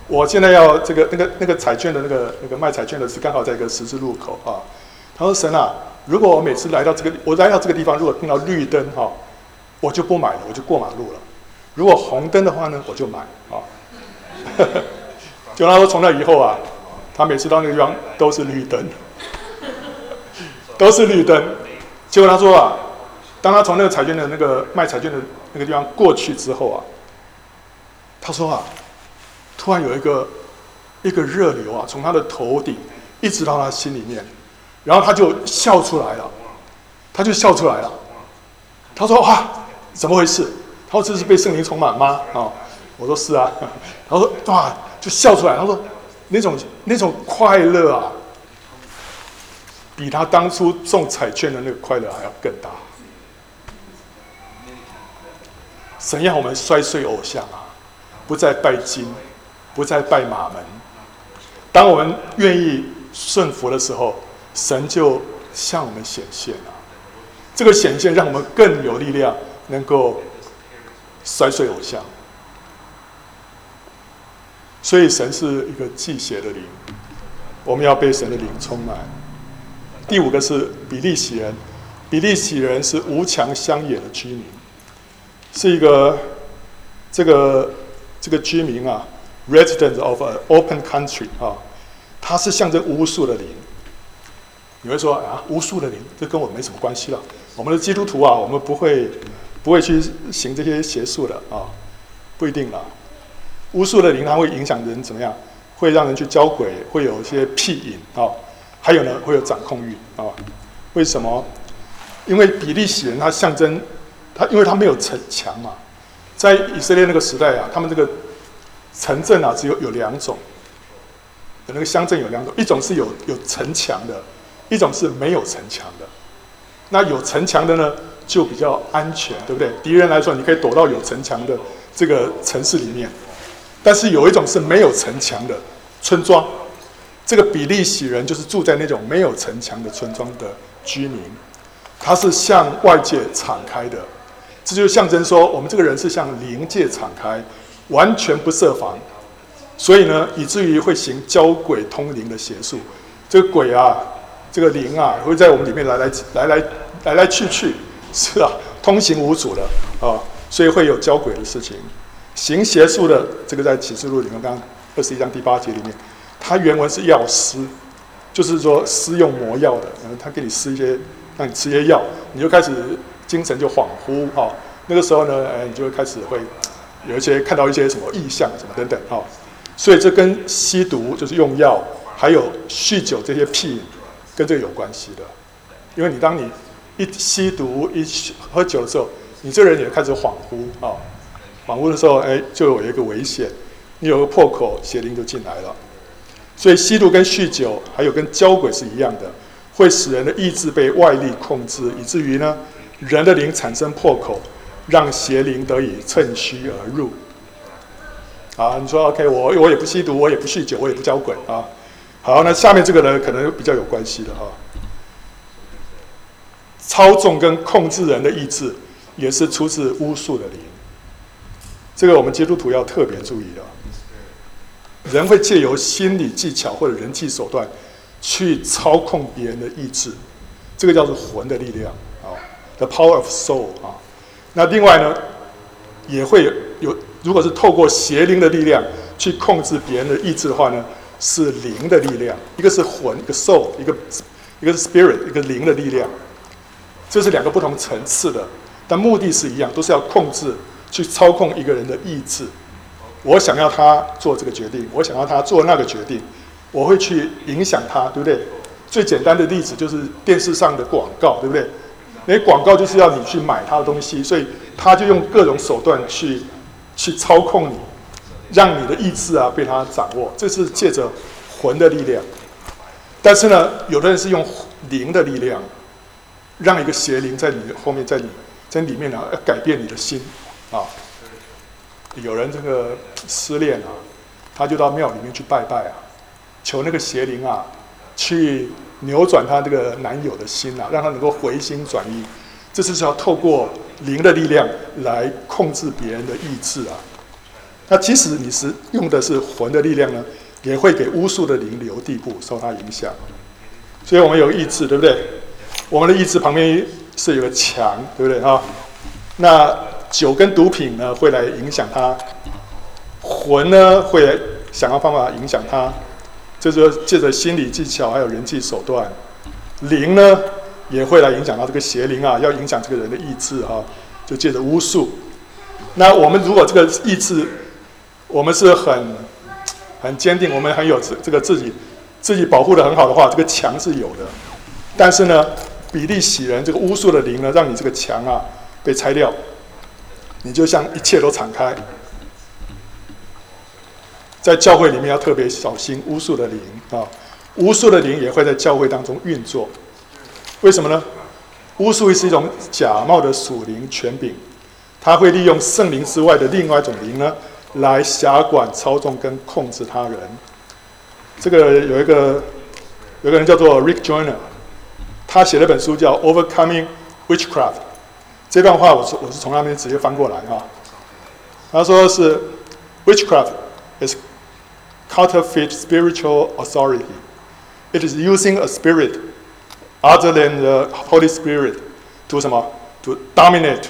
A: 我现在要这个那个那个彩券的那个那个卖彩券的是刚好在一个十字路口啊。他说：“神啊，如果我每次来到这个我来到这个地方，如果碰到绿灯哈，我就不买了，我就过马路了。如果红灯的话呢，我就买啊。”就他说从那以后啊，他每次到那个地方都是绿灯，都是绿灯。结果他说啊，当他从那个彩券的那个卖彩券的那个地方过去之后啊，他说啊。突然有一个一个热流啊，从他的头顶一直到他心里面，然后他就笑出来了，他就笑出来了。他说：“哇，怎么回事？”他说：“这是被圣灵充满吗？”啊，我说：“是啊。”他说：“哇，就笑出来。”他说：“那种那种快乐啊，比他当初中彩券的那个快乐还要更大。”神要我们摔碎偶像啊，不再拜金，不再拜马门。当我们愿意顺服的时候，神就向我们显现了。这个显现让我们更有力量，能够摔碎偶像。所以神是一个祭邪的灵，我们要被神的灵充满。第五个是比利洗人，比利洗人是无墙乡野的居民，是一个这个这个居民啊，resident of an open country 啊，他是象征无数的灵。你会说啊，无数的灵，这跟我没什么关系了。我们的基督徒啊，我们不会不会去行这些邪术的啊，不一定啦。巫术的灵，它会影响人怎么样？会让人去交鬼，会有一些屁瘾啊，还有呢，会有掌控欲啊。为什么？因为比利洗人他象征他，因为他没有城墙嘛，在以色列那个时代啊，他们这个城镇啊，只有有两种，有那个乡镇有两种，一种是有有城墙的。一种是没有城墙的，那有城墙的呢，就比较安全，对不对？敌人来说，你可以躲到有城墙的这个城市里面。但是有一种是没有城墙的村庄，这个比利洗人就是住在那种没有城墙的村庄的居民，他是向外界敞开的，这就象征说，我们这个人是向灵界敞开，完全不设防，所以呢，以至于会行交鬼通灵的邪术，这个鬼啊。这个灵啊，会在我们里面来来来来来来去去，是啊，通行无阻的啊，所以会有交鬼的事情。行邪术的，这个在启示录里面，刚刚二十一章第八节里面，它原文是药师，就是说施用魔药的，然后，他给你施一些，让你吃些药，你就开始精神就恍惚哈，那个时候呢，哎，你就会开始会有一些看到一些什么异象什么等等哈，所以这跟吸毒就是用药，还有酗酒这些癖。跟这个有关系的，因为你当你 一吸毒、一喝酒的时候，你这人也开始恍惚啊，恍惚的时候，哎，就有一个危险，你有个破口，邪灵就进来了。所以吸毒跟酗酒，还有跟交鬼是一样的，会使人的意志被外力控制，以至于呢，人的灵产生破口，让邪灵得以趁虚而入。啊，你说 OK，我我也不吸毒，我也不酗酒，我也不交鬼啊。好，那下面这个呢，可能比较有关系的哈。操纵跟控制人的意志，也是出自巫术的灵。这个我们基督徒要特别注意的。人会借由心理技巧或者人际手段，去操控别人的意志，这个叫做魂的力量啊，the power of soul 啊。那另外呢，也会有，如果是透过邪灵的力量去控制别人的意志的话呢，是灵的力量，一个是魂，一个 soul，一个一个是 spirit，一个灵的力量，这是两个不同层次的，但目的是一样，都是要控制、去操控一个人的意志。我想要他做这个决定，我想要他做那个决定，我会去影响他，对不对？最简单的例子就是电视上的广告，对不对？那广告就是要你去买他的东西，所以他就用各种手段去去操控你。让你的意志啊被他掌握，这是借着魂的力量。但是呢，有的人是用灵的力量，让一个邪灵在你后面，在你在里面呢，要改变你的心啊。有人这个失恋啊，他就到庙里面去拜拜啊，求那个邪灵啊，去扭转他这个男友的心啊，让他能够回心转意。这是要透过灵的力量来控制别人的意志啊。那即使你是用的是魂的力量呢，也会给巫术的灵留地步，受它影响。所以我们有意志，对不对？我们的意志旁边是有个墙，对不对啊？那酒跟毒品呢，会来影响他；魂呢，会想要方法影响他。就是借着心理技巧，还有人际手段。灵呢，也会来影响到这个邪灵啊，要影响这个人的意志哈，就借着巫术。那我们如果这个意志，我们是很很坚定，我们很有这这个自己自己保护的很好的话，这个墙是有的。但是呢，比利洗人这个巫术的灵呢，让你这个墙啊被拆掉，你就像一切都敞开。在教会里面要特别小心巫术的灵啊，巫术的灵也会在教会当中运作。为什么呢？巫术是一种假冒的属灵权柄，它会利用圣灵之外的另外一种灵呢，来辖管、操纵跟控制他人。这个有一个有个人叫做 Rick Joyner，他写了一本书叫《Overcoming Witchcraft》。这段话我是我是从那边直接翻过来啊。他说是 Witchcraft is counterfeit spiritual authority. It is using a spirit other than the Holy Spirit to 什么？To dominate,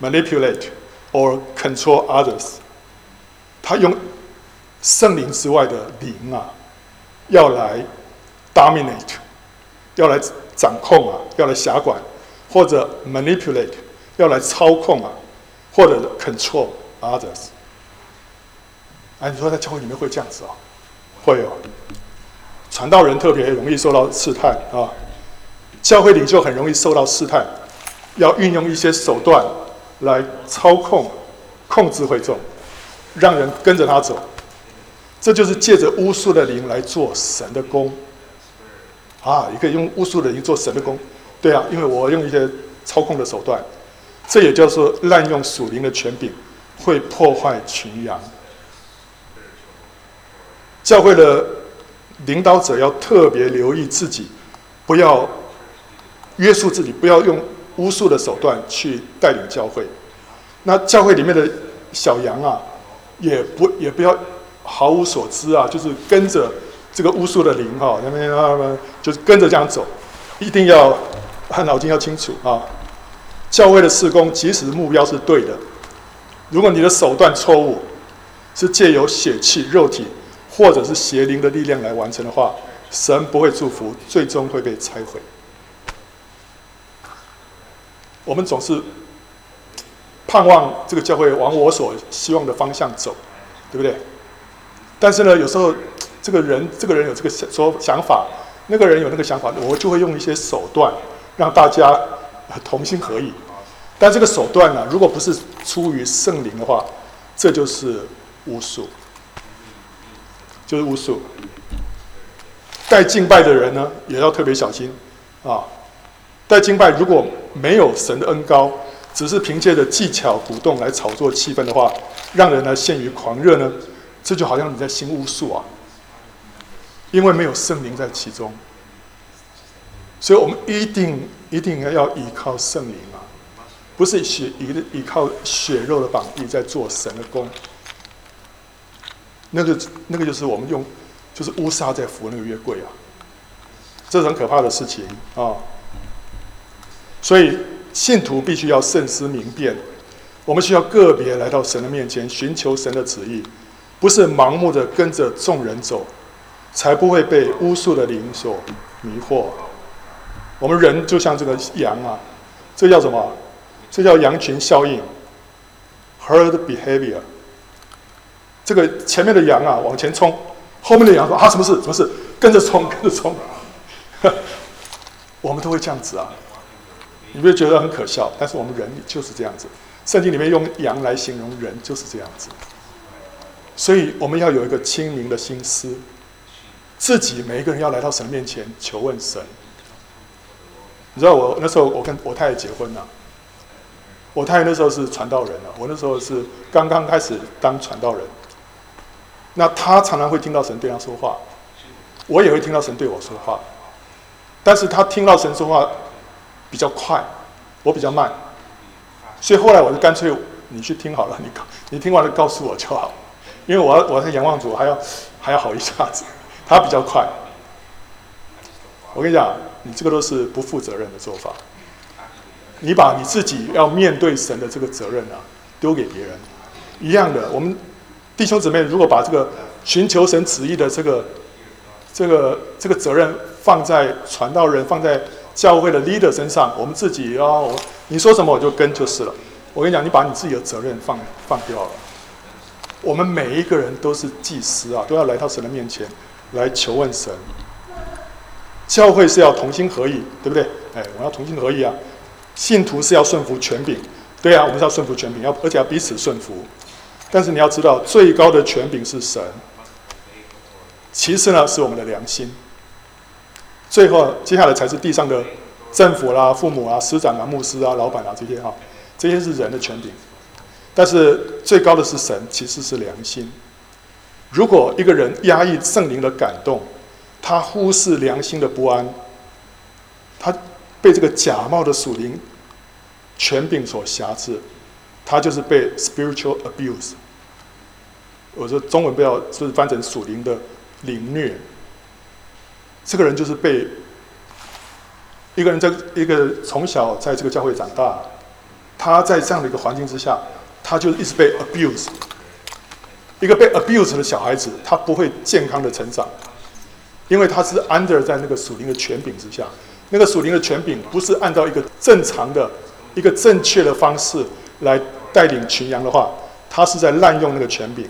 A: manipulate, or control others. 他用圣灵之外的灵啊。要来 dominate，要来 掌控啊，要来辖管，或者 manipulate，要来操控啊，或者 control others。哎，你说在教会里面会这样子啊？会哦。传道人特别容易受到试探啊，教会领袖很容易受到试探，要运用一些手段来操控、控制会众，让人跟着他走。这就是借着巫术的灵来做神的工，啊，也可以用巫术的灵做神的工，对啊，因为我用一些操控的手段，这也叫做滥用属灵的权柄，会破坏群羊。教会的领导者要特别留意自己，不要约束自己，不要用巫术的手段去带领教会。那教会里面的小羊啊，也不也不要。毫无所知啊，就是跟着这个巫术的灵哈，那边啊，就是跟着这样走，一定要脑筋要清楚啊。教会的事工，即使目标是对的，如果你的手段错误，是借由血气、肉体或者是邪灵的力量来完成的话，神不会祝福，最终会被拆毁。我们总是盼望这个教会往我所希望的方向走，对不对？但是呢，有时候这个人，这个人有这个说想法，那个人有那个想法，我就会用一些手段让大家同心合意。但这个手段呢，如果不是出于圣灵的话，这就是巫术，就是巫术。带敬拜的人呢，也要特别小心啊。带敬拜如果没有神的恩膏，只是凭借着技巧鼓动来炒作气氛的话，让人呢陷于狂热呢。这就好像你在行巫术啊，因为没有圣灵在其中，所以我们一定一定要依靠圣灵啊，不是血依依靠血肉的膀臂在做神的工。那个那个就是我们用就是乌纱在扶那个约柜啊，这是很可怕的事情啊。所以信徒必须要慎思明辨，我们需要个别来到神的面前，寻求神的旨意。不是盲目的跟着众人走，才不会被巫术的灵所迷惑。我们人就像这个羊啊，这叫什么？这叫羊群效应 （herd behavior）。这个前面的羊啊往前冲，后面的羊说：“啊，什么事？什么事？”跟着冲，跟着冲。我们都会这样子啊，你不会觉得很可笑？但是我们人就是这样子。圣经里面用羊来形容人，就是这样子。所以我们要有一个清明的心思，自己每一个人要来到神面前求问神。你知道我那时候我跟我太太结婚了，我太太那时候是传道人了，我那时候是刚刚开始当传道人。那她常常会听到神对她说话，我也会听到神对我说话，但是她听到神说话比较快，我比较慢，所以后来我就干脆你去听好了，你你听完了告诉我就好。因为我要我是仰望主，还要还要好一下子，他比较快。我跟你讲，你这个都是不负责任的做法。你把你自己要面对神的这个责任啊，丢给别人，一样的。我们弟兄姊妹如果把这个寻求神旨意的这个这个这个责任放在传道人、放在教会的 leader 身上，我们自己啊，你说什么我就跟就是了。我跟你讲，你把你自己的责任放放掉了。我们每一个人都是祭司啊，都要来到神的面前来求问神。教会是要同心合意，对不对？哎，我们要同心合意啊！信徒是要顺服权柄，对啊，我们是要顺服权柄，要而且要彼此顺服。但是你要知道，最高的权柄是神，其次呢是我们的良心，最后接下来才是地上的政府啦、父母啊、师长啊、牧师啊、老板啊这些哈，这些是人的权柄。但是最高的是神，其次是良心。如果一个人压抑圣灵的感动，他忽视良心的不安，他被这个假冒的属灵权柄所挟制，他就是被 spiritual abuse。我说中文不要就是翻成属灵的凌虐。这个人就是被一个人在一个从小在这个教会长大，他在这样的一个环境之下，他就一直被 abuse。一个被 abuse 的小孩子，他不会健康的成长，因为他是 under 在那个属灵的权柄之下，那个属灵的权柄不是按照一个正常的、一个正确的方式来带领群羊的话，他是在滥用那个权柄，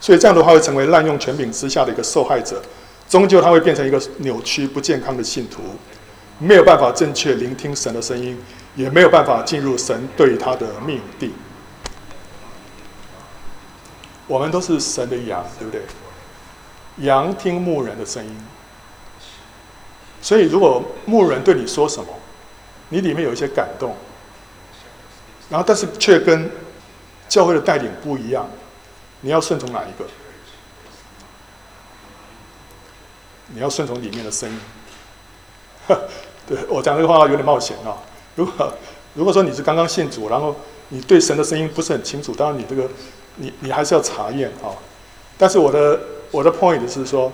A: 所以这样的话会成为滥用权柄之下的一个受害者，终究他会变成一个扭曲不健康的信徒，没有办法正确聆听神的声音，也没有办法进入神对他的命定。我们都是神的羊，对不对？羊听牧人的声音，所以如果牧人对你说什么，你里面有一些感动，然后但是却跟教会的带领不一样，你要顺从哪一个？你要顺从里面的声音。对，我讲这个话有点冒险啊。如果如果说你是刚刚信主，然后你对神的声音不是很清楚，当然你这个。你你还是要查验啊，但是我的我的 point 是说，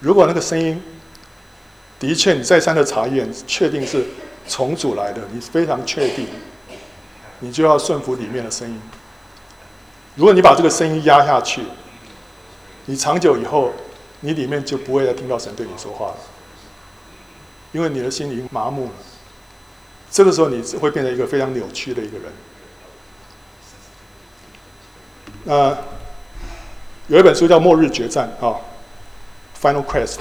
A: 如果那个声音的确你再三的查验，确定是重组来的，你非常确定，你就要顺服里面的声音。如果你把这个声音压下去，你长久以后，你里面就不会再听到神对你说话了，因为你的心已经麻木了。这个时候你会变成一个非常扭曲的一个人。呃，有一本书叫《末日决战》啊，《Final Quest》。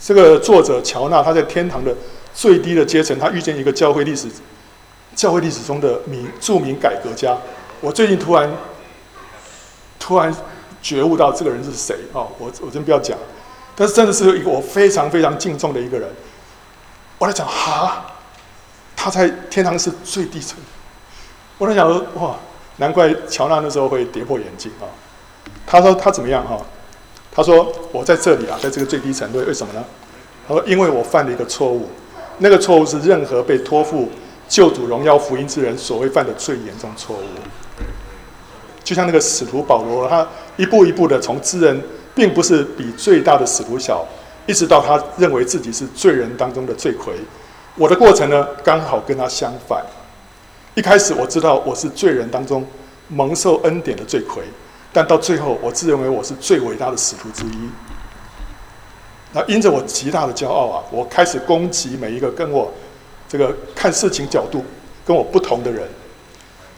A: 这个作者乔纳他在天堂的最低的阶层，他遇见一个教会历史、教会历史中的名著名改革家。我最近突然突然觉悟到这个人是谁啊？我我真不要讲，但是真的是一个我非常非常敬重的一个人。我在讲哈，他在天堂是最低层。我在想说哇。难怪乔纳那时候会跌破眼镜啊！他说他怎么样哈？他说我在这里啊，在这个最低层位，为什么呢？他说因为我犯了一个错误，那个错误是任何被托付救主荣耀福音之人所会犯的最严重错误。就像那个使徒保罗，他一步一步的从知人并不是比最大的使徒小，一直到他认为自己是罪人当中的罪魁。我的过程呢，刚好跟他相反。一开始我知道我是罪人当中蒙受恩典的罪魁，但到最后我自认为我是最伟大的使徒之一。那因着我极大的骄傲啊，我开始攻击每一个跟我这个看事情角度跟我不同的人。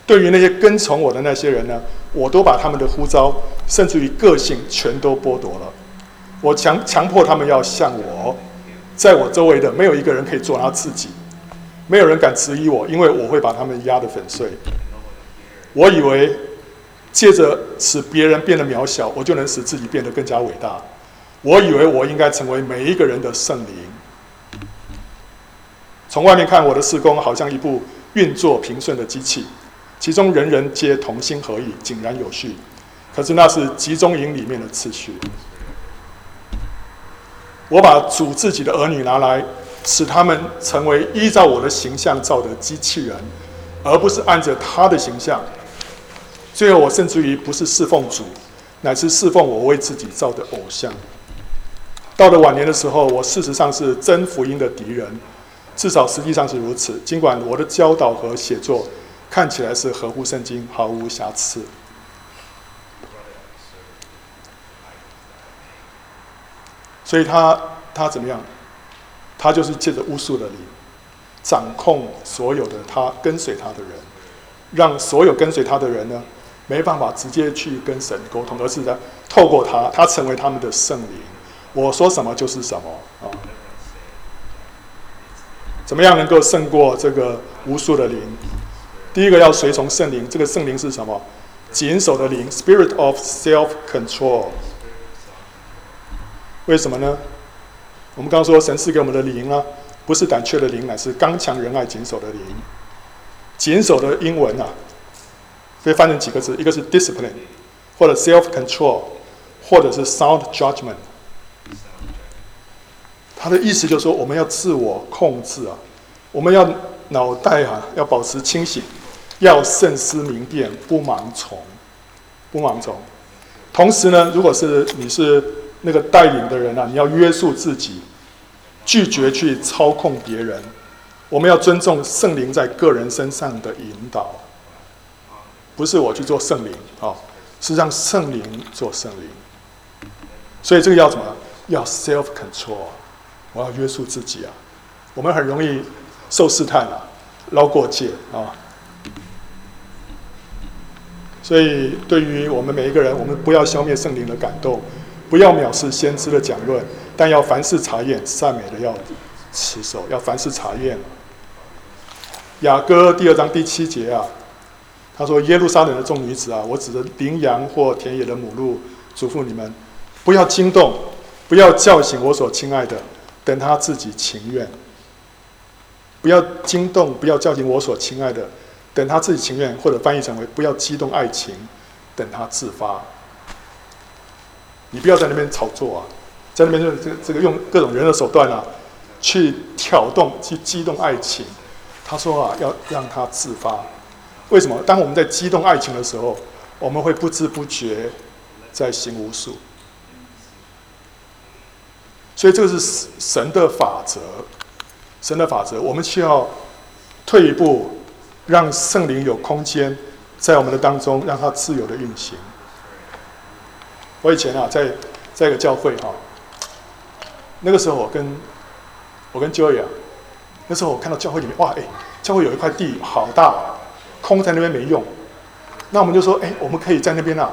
A: 对于那些跟从我的那些人呢，我都把他们的呼召甚至于个性全都剥夺了。我强强迫他们要像我，在我周围的没有一个人可以做他自己。没有人敢质疑我，因为我会把他们压得粉碎。我以为借着使别人变得渺小，我就能使自己变得更加伟大。我以为我应该成为每一个人的圣灵。从外面看，我的事工好像一部运作平顺的机器，其中人人皆同心合意，井然有序。可是那是集中营里面的次序。我把主自己的儿女拿来。使他们成为依照我的形象造的机器人，而不是按着他的形象。最后，我甚至于不是侍奉主，乃是侍奉我为自己造的偶像。到了晚年的时候，我事实上是真福音的敌人，至少实际上是如此。尽管我的教导和写作看起来是合乎圣经，毫无瑕疵。所以他他怎么样？他就是借着巫术的灵，掌控所有的他跟随他的人，让所有跟随他的人呢，没办法直接去跟神沟通，而是在透过他，他成为他们的圣灵。我说什么就是什么啊！怎么样能够胜过这个无数的灵？第一个要随从圣灵，这个圣灵是什么？谨守的灵，Spirit of self-control。为什么呢？我们刚刚说神赐给我们的灵啊，不是胆怯的灵，乃是刚强仁爱、谨守的灵。谨守的英文啊，可以翻成几个字，一个是 discipline，或者 self-control，或者是 sound judgment。它的意思就是说，我们要自我控制啊，我们要脑袋啊要保持清醒，要慎思明辨，不盲从，不盲从。同时呢，如果是你是那个带领的人啊，你要约束自己，拒绝去操控别人。我们要尊重圣灵在个人身上的引导，不是我去做圣灵啊，是让圣灵做圣灵。所以这个要什么？要 self control。我要约束自己啊！我们很容易受试探啊，捞过界啊。所以，对于我们每一个人，我们不要消灭圣灵的感动，不要藐视先知的讲论，但要凡事查验，善美的要持守，要凡事查验。雅歌第二章第七节啊，他说：“耶路撒冷的众女子啊，我指着羚羊或田野的母鹿，嘱咐你们，不要惊动，不要叫醒我所亲爱的。”等他自己情愿，不要惊动，不要叫醒我所亲爱的。等他自己情愿，或者翻译成为不要激动爱情，等他自发。你不要在那边炒作啊，在那边就这个这个用各种人的手段啊，去挑动、去激动爱情。他说啊，要让他自发。为什么？当我们在激动爱情的时候，我们会不知不觉在行无术。所以这个是神的法则，神的法则，我们需要退一步，让圣灵有空间在我们的当中，让它自由的运行。我以前啊，在在一个教会哈，那个时候我跟我跟 Joy 啊，那时候我看到教会里面哇，哎，教会有一块地好大，空在那边没用，那我们就说，哎，我们可以在那边啊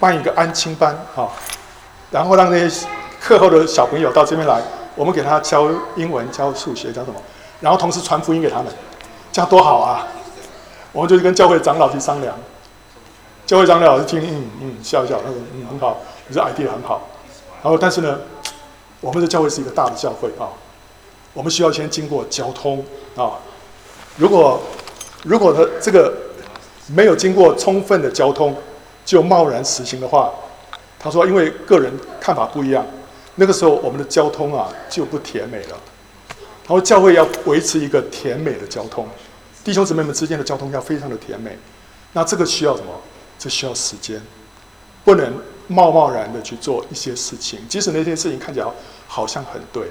A: 办一个安亲班哈，然后让那些。课后的小朋友到这边来，我们给他教英文、教数学、教什么，然后同时传福音给他们，这样多好啊！我们就跟教会长老去商量，教会长老就听，嗯嗯，笑一笑，他说嗯很好，你这 idea 很好。然后但是呢，我们的教会是一个大的教会啊，我们需要先经过交通啊。如果如果他这个没有经过充分的交通，就贸然实行的话，他说因为个人看法不一样。那个时候，我们的交通啊就不甜美了。然后教会要维持一个甜美的交通，弟兄姊妹们之间的交通要非常的甜美。那这个需要什么？这需要时间，不能贸贸然的去做一些事情，即使那些事情看起来好像很对。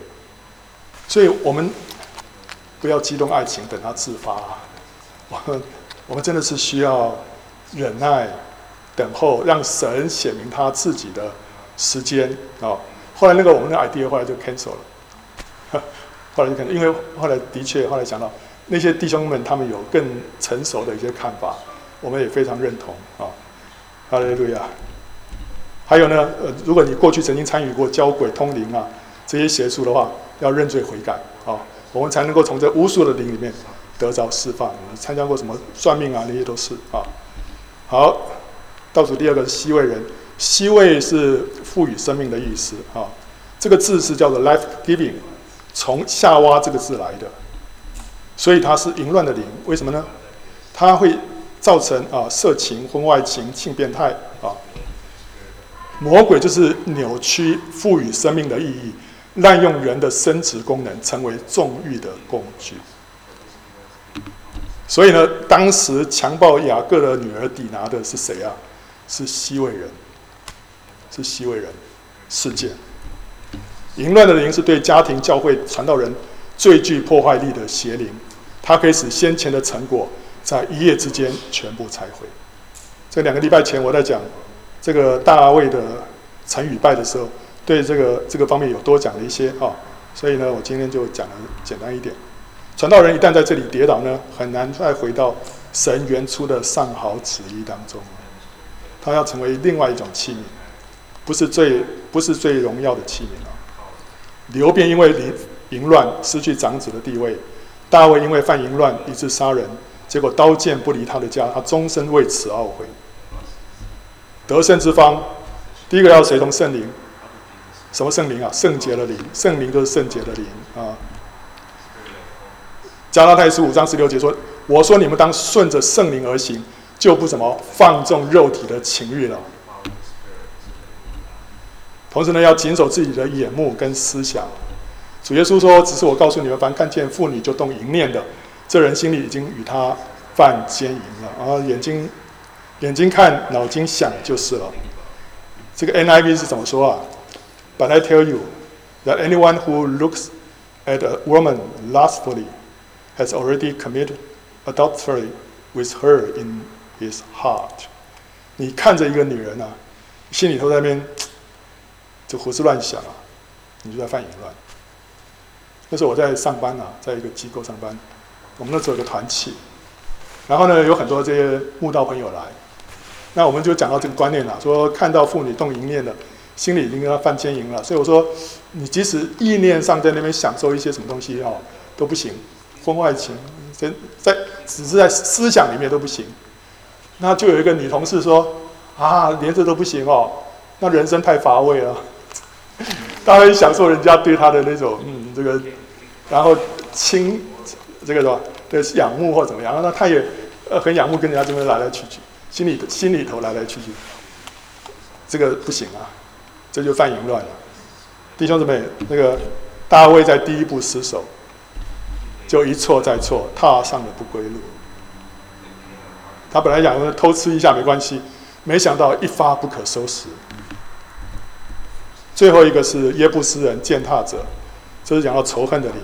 A: 所以我们不要激动爱情，等它自发。我 们我们真的是需要忍耐、等候，让神显明他自己的时间啊。后来那个我们的 idea 后来就 cancel 了，后来就 cancel，因为后来的确后来想到那些弟兄们他们有更成熟的一些看法，我们也非常认同啊。哈利路亚。还有呢，呃，如果你过去曾经参与过交鬼通灵啊这些邪术的话，要认罪悔改啊，我们才能够从这无数的灵里面得着释放。你参加过什么算命啊？那些都是啊。好，倒数第二个是希未人。希未是赋予生命的意思啊，这个字是叫做 life giving，从夏娃这个字来的，所以它是淫乱的灵。为什么呢？它会造成啊色情、婚外情、性变态啊。魔鬼就是扭曲赋予生命的意义，滥用人的生殖功能，成为纵欲的工具。所以呢，当时强暴雅各的女儿底拿的是谁啊？是西魏人。是西魏人事件，淫乱的灵是对家庭、教会、传道人最具破坏力的邪灵，它可以使先前的成果在一夜之间全部拆毁。这两个礼拜前我在讲这个大卫的成与败的时候，对这个这个方面有多讲了一些啊，所以呢，我今天就讲的简单一点。传道人一旦在这里跌倒呢，很难再回到神原初的上好旨意当中，他要成为另外一种器皿。不是最不是最荣耀的器皿啊！流便因为淫淫乱失去长子的地位，大卫因为犯淫乱，以致杀人，结果刀剑不离他的家，他终身为此懊悔。得胜之方，第一个要随从圣灵，什么圣灵啊？圣洁的灵，圣灵就是圣洁的灵啊。加拉太书五章十六节说：“我说你们当顺着圣灵而行，就不怎么放纵肉体的情欲了。”同时呢，要谨守自己的眼目跟思想。主耶稣说：“只是我告诉你们，凡看见妇女就动淫念的，这人心里已经与她犯奸淫了。”啊，眼睛眼睛看，脑筋想就是了。这个 NIV 是怎么说啊？But I tell you that anyone who looks at a woman lustfully has already committed adultery with her in his heart。你看着一个女人啊，心里头在那边。就胡思乱想啊，你就在犯淫乱。那时候我在上班啊，在一个机构上班，我们那时候有个团契，然后呢，有很多这些慕道朋友来，那我们就讲到这个观念了，说看到妇女动淫念的，心里已经跟他犯奸淫了。所以我说，你即使意念上在那边享受一些什么东西哦，都不行，婚外情，在在只是在思想里面都不行。那就有一个女同事说啊，连这都不行哦，那人生太乏味了。他很享受人家对他的那种嗯，这个，然后亲这个什么的仰慕或怎么样，那他也呃很仰慕跟人家这边来来去去，心里心里头来来去去，这个不行啊，这就犯淫乱了。弟兄姊妹，那个大卫在第一步失手，就一错再错，踏上了不归路。他本来想说偷吃一下没关系，没想到一发不可收拾。最后一个是耶布斯人践踏者，这是讲到仇恨的灵。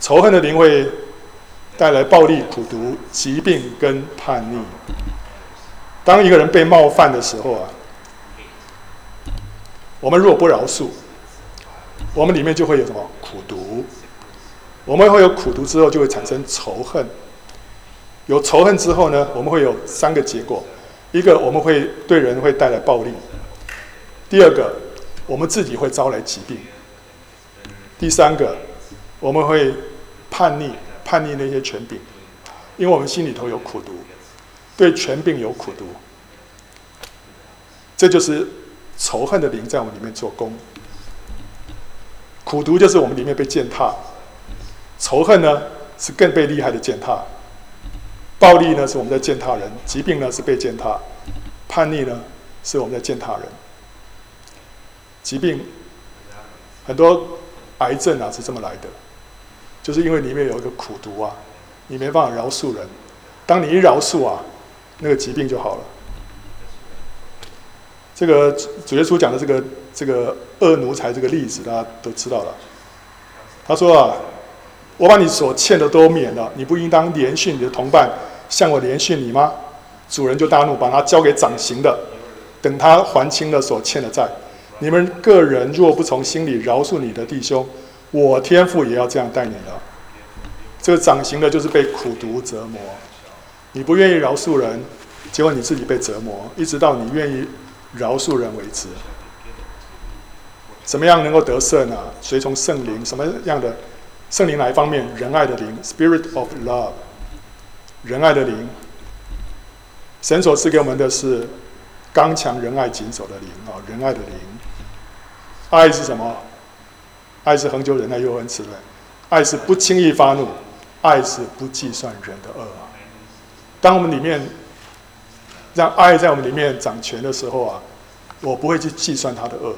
A: 仇恨的灵会带来暴力、苦毒、疾病跟叛逆。当一个人被冒犯的时候啊，我们如果不饶恕，我们里面就会有什么苦毒。我们会有苦毒之后，就会产生仇恨。有仇恨之后呢，我们会有三个结果：一个，我们会对人会带来暴力；第二个，我们自己会招来疾病。第三个，我们会叛逆，叛逆那些权柄，因为我们心里头有苦毒，对权柄有苦毒。这就是仇恨的灵在我们里面做工。苦毒就是我们里面被践踏，仇恨呢是更被厉害的践踏，暴力呢是我们在践踏人，疾病呢是被践踏，叛逆呢是我们在践踏人。疾病，很多癌症啊是这么来的，就是因为里面有一个苦毒啊，你没办法饶恕人。当你一饶恕啊，那个疾病就好了。这个主耶稣讲的这个这个恶奴才这个例子，大家都知道了。他说啊，我把你所欠的都免了，你不应当怜恤你的同伴，向我怜恤你吗？主人就大怒，把他交给掌刑的，等他还清了所欠的债。你们个人若不从心里饶恕你的弟兄，我天父也要这样待你了。这个掌刑的，就是被苦毒折磨。你不愿意饶恕人，结果你自己被折磨，一直到你愿意饶恕人为止。怎么样能够得胜呢？随从圣灵，什么样的圣灵？哪一方面？仁爱的灵 （Spirit of Love）。仁爱的灵，神所赐给我们的是刚强仁爱谨守的灵啊，仁爱的灵。爱是什么？爱是恒久忍耐、又恩慈的。爱是不轻易发怒，爱是不计算人的恶啊。当我们里面让爱在我们里面掌权的时候啊，我不会去计算他的恶。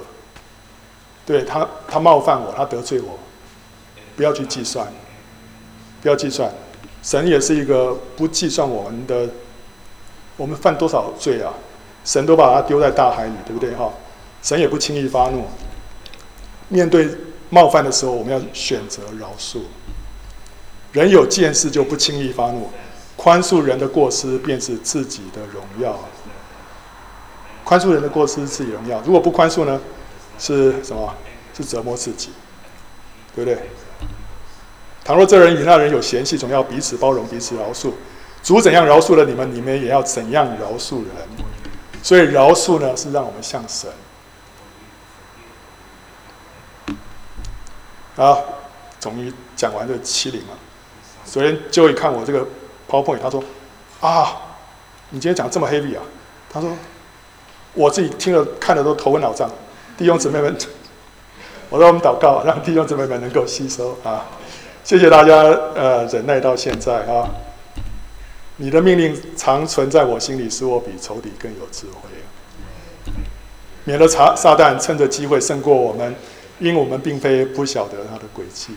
A: 对他，他冒犯我，他得罪我，不要去计算，不要计算。神也是一个不计算我们的，我们犯多少罪啊？神都把它丢在大海里，对不对？哈，神也不轻易发怒。面对冒犯的时候，我们要选择饶恕。人有见识就不轻易发怒，宽恕人的过失便是自己的荣耀。宽恕人的过失是自己荣耀，如果不宽恕呢？是什么？是折磨自己，对不对？倘若这人与那人有嫌隙，总要彼此包容，彼此饶恕。主怎样饶恕了你们，你们也要怎样饶恕人。所以饶恕呢，是让我们像神。好，终于讲完这七灵了。昨天就会看我这个好朋友他说：“啊，你今天讲这么 heavy 啊？”他说：“我自己听了看了都头昏脑胀。”弟兄姊妹们，我说我们祷告，让弟兄姊妹们能够吸收啊！谢谢大家呃忍耐到现在啊！你的命令常存在我心里，使我比仇敌更有智慧。免得撒撒旦趁着机会胜过我们，因我们并非不晓得他的诡计，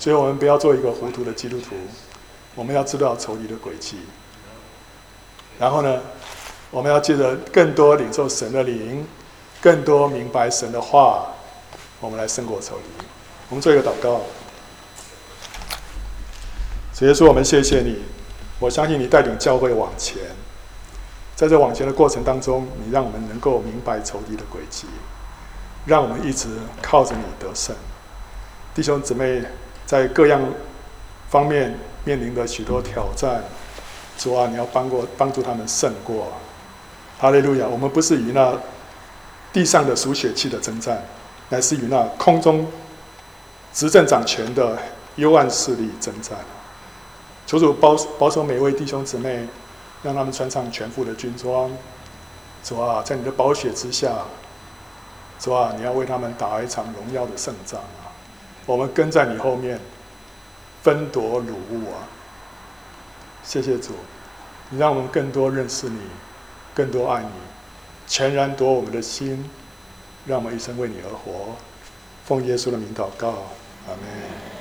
A: 所以我们不要做一个糊涂的基督徒。我们要知道仇敌的轨迹，然后呢，我们要借着更多领受神的灵，更多明白神的话，我们来胜过仇敌。我们做一个祷告。主耶稣，我们谢谢你，我相信你带领教会往前。在这往前的过程当中，你让我们能够明白仇敌的轨迹，让我们一直靠着你得胜。弟兄姊妹在各样方面面临的许多挑战，主啊，你要帮过帮助他们胜过。哈利路亚！我们不是与那地上的属血气的征战，乃是与那空中执政掌权的幽暗势力征战。求主保保守每位弟兄姊妹。让他们穿上全副的军装，主啊，在你的宝血之下，主啊，你要为他们打一场荣耀的胜仗啊！我们跟在你后面，分夺掳物啊！谢谢主，你让我们更多认识你，更多爱你，全然夺我们的心，让我们一生为你而活。奉耶稣的名祷告，阿门。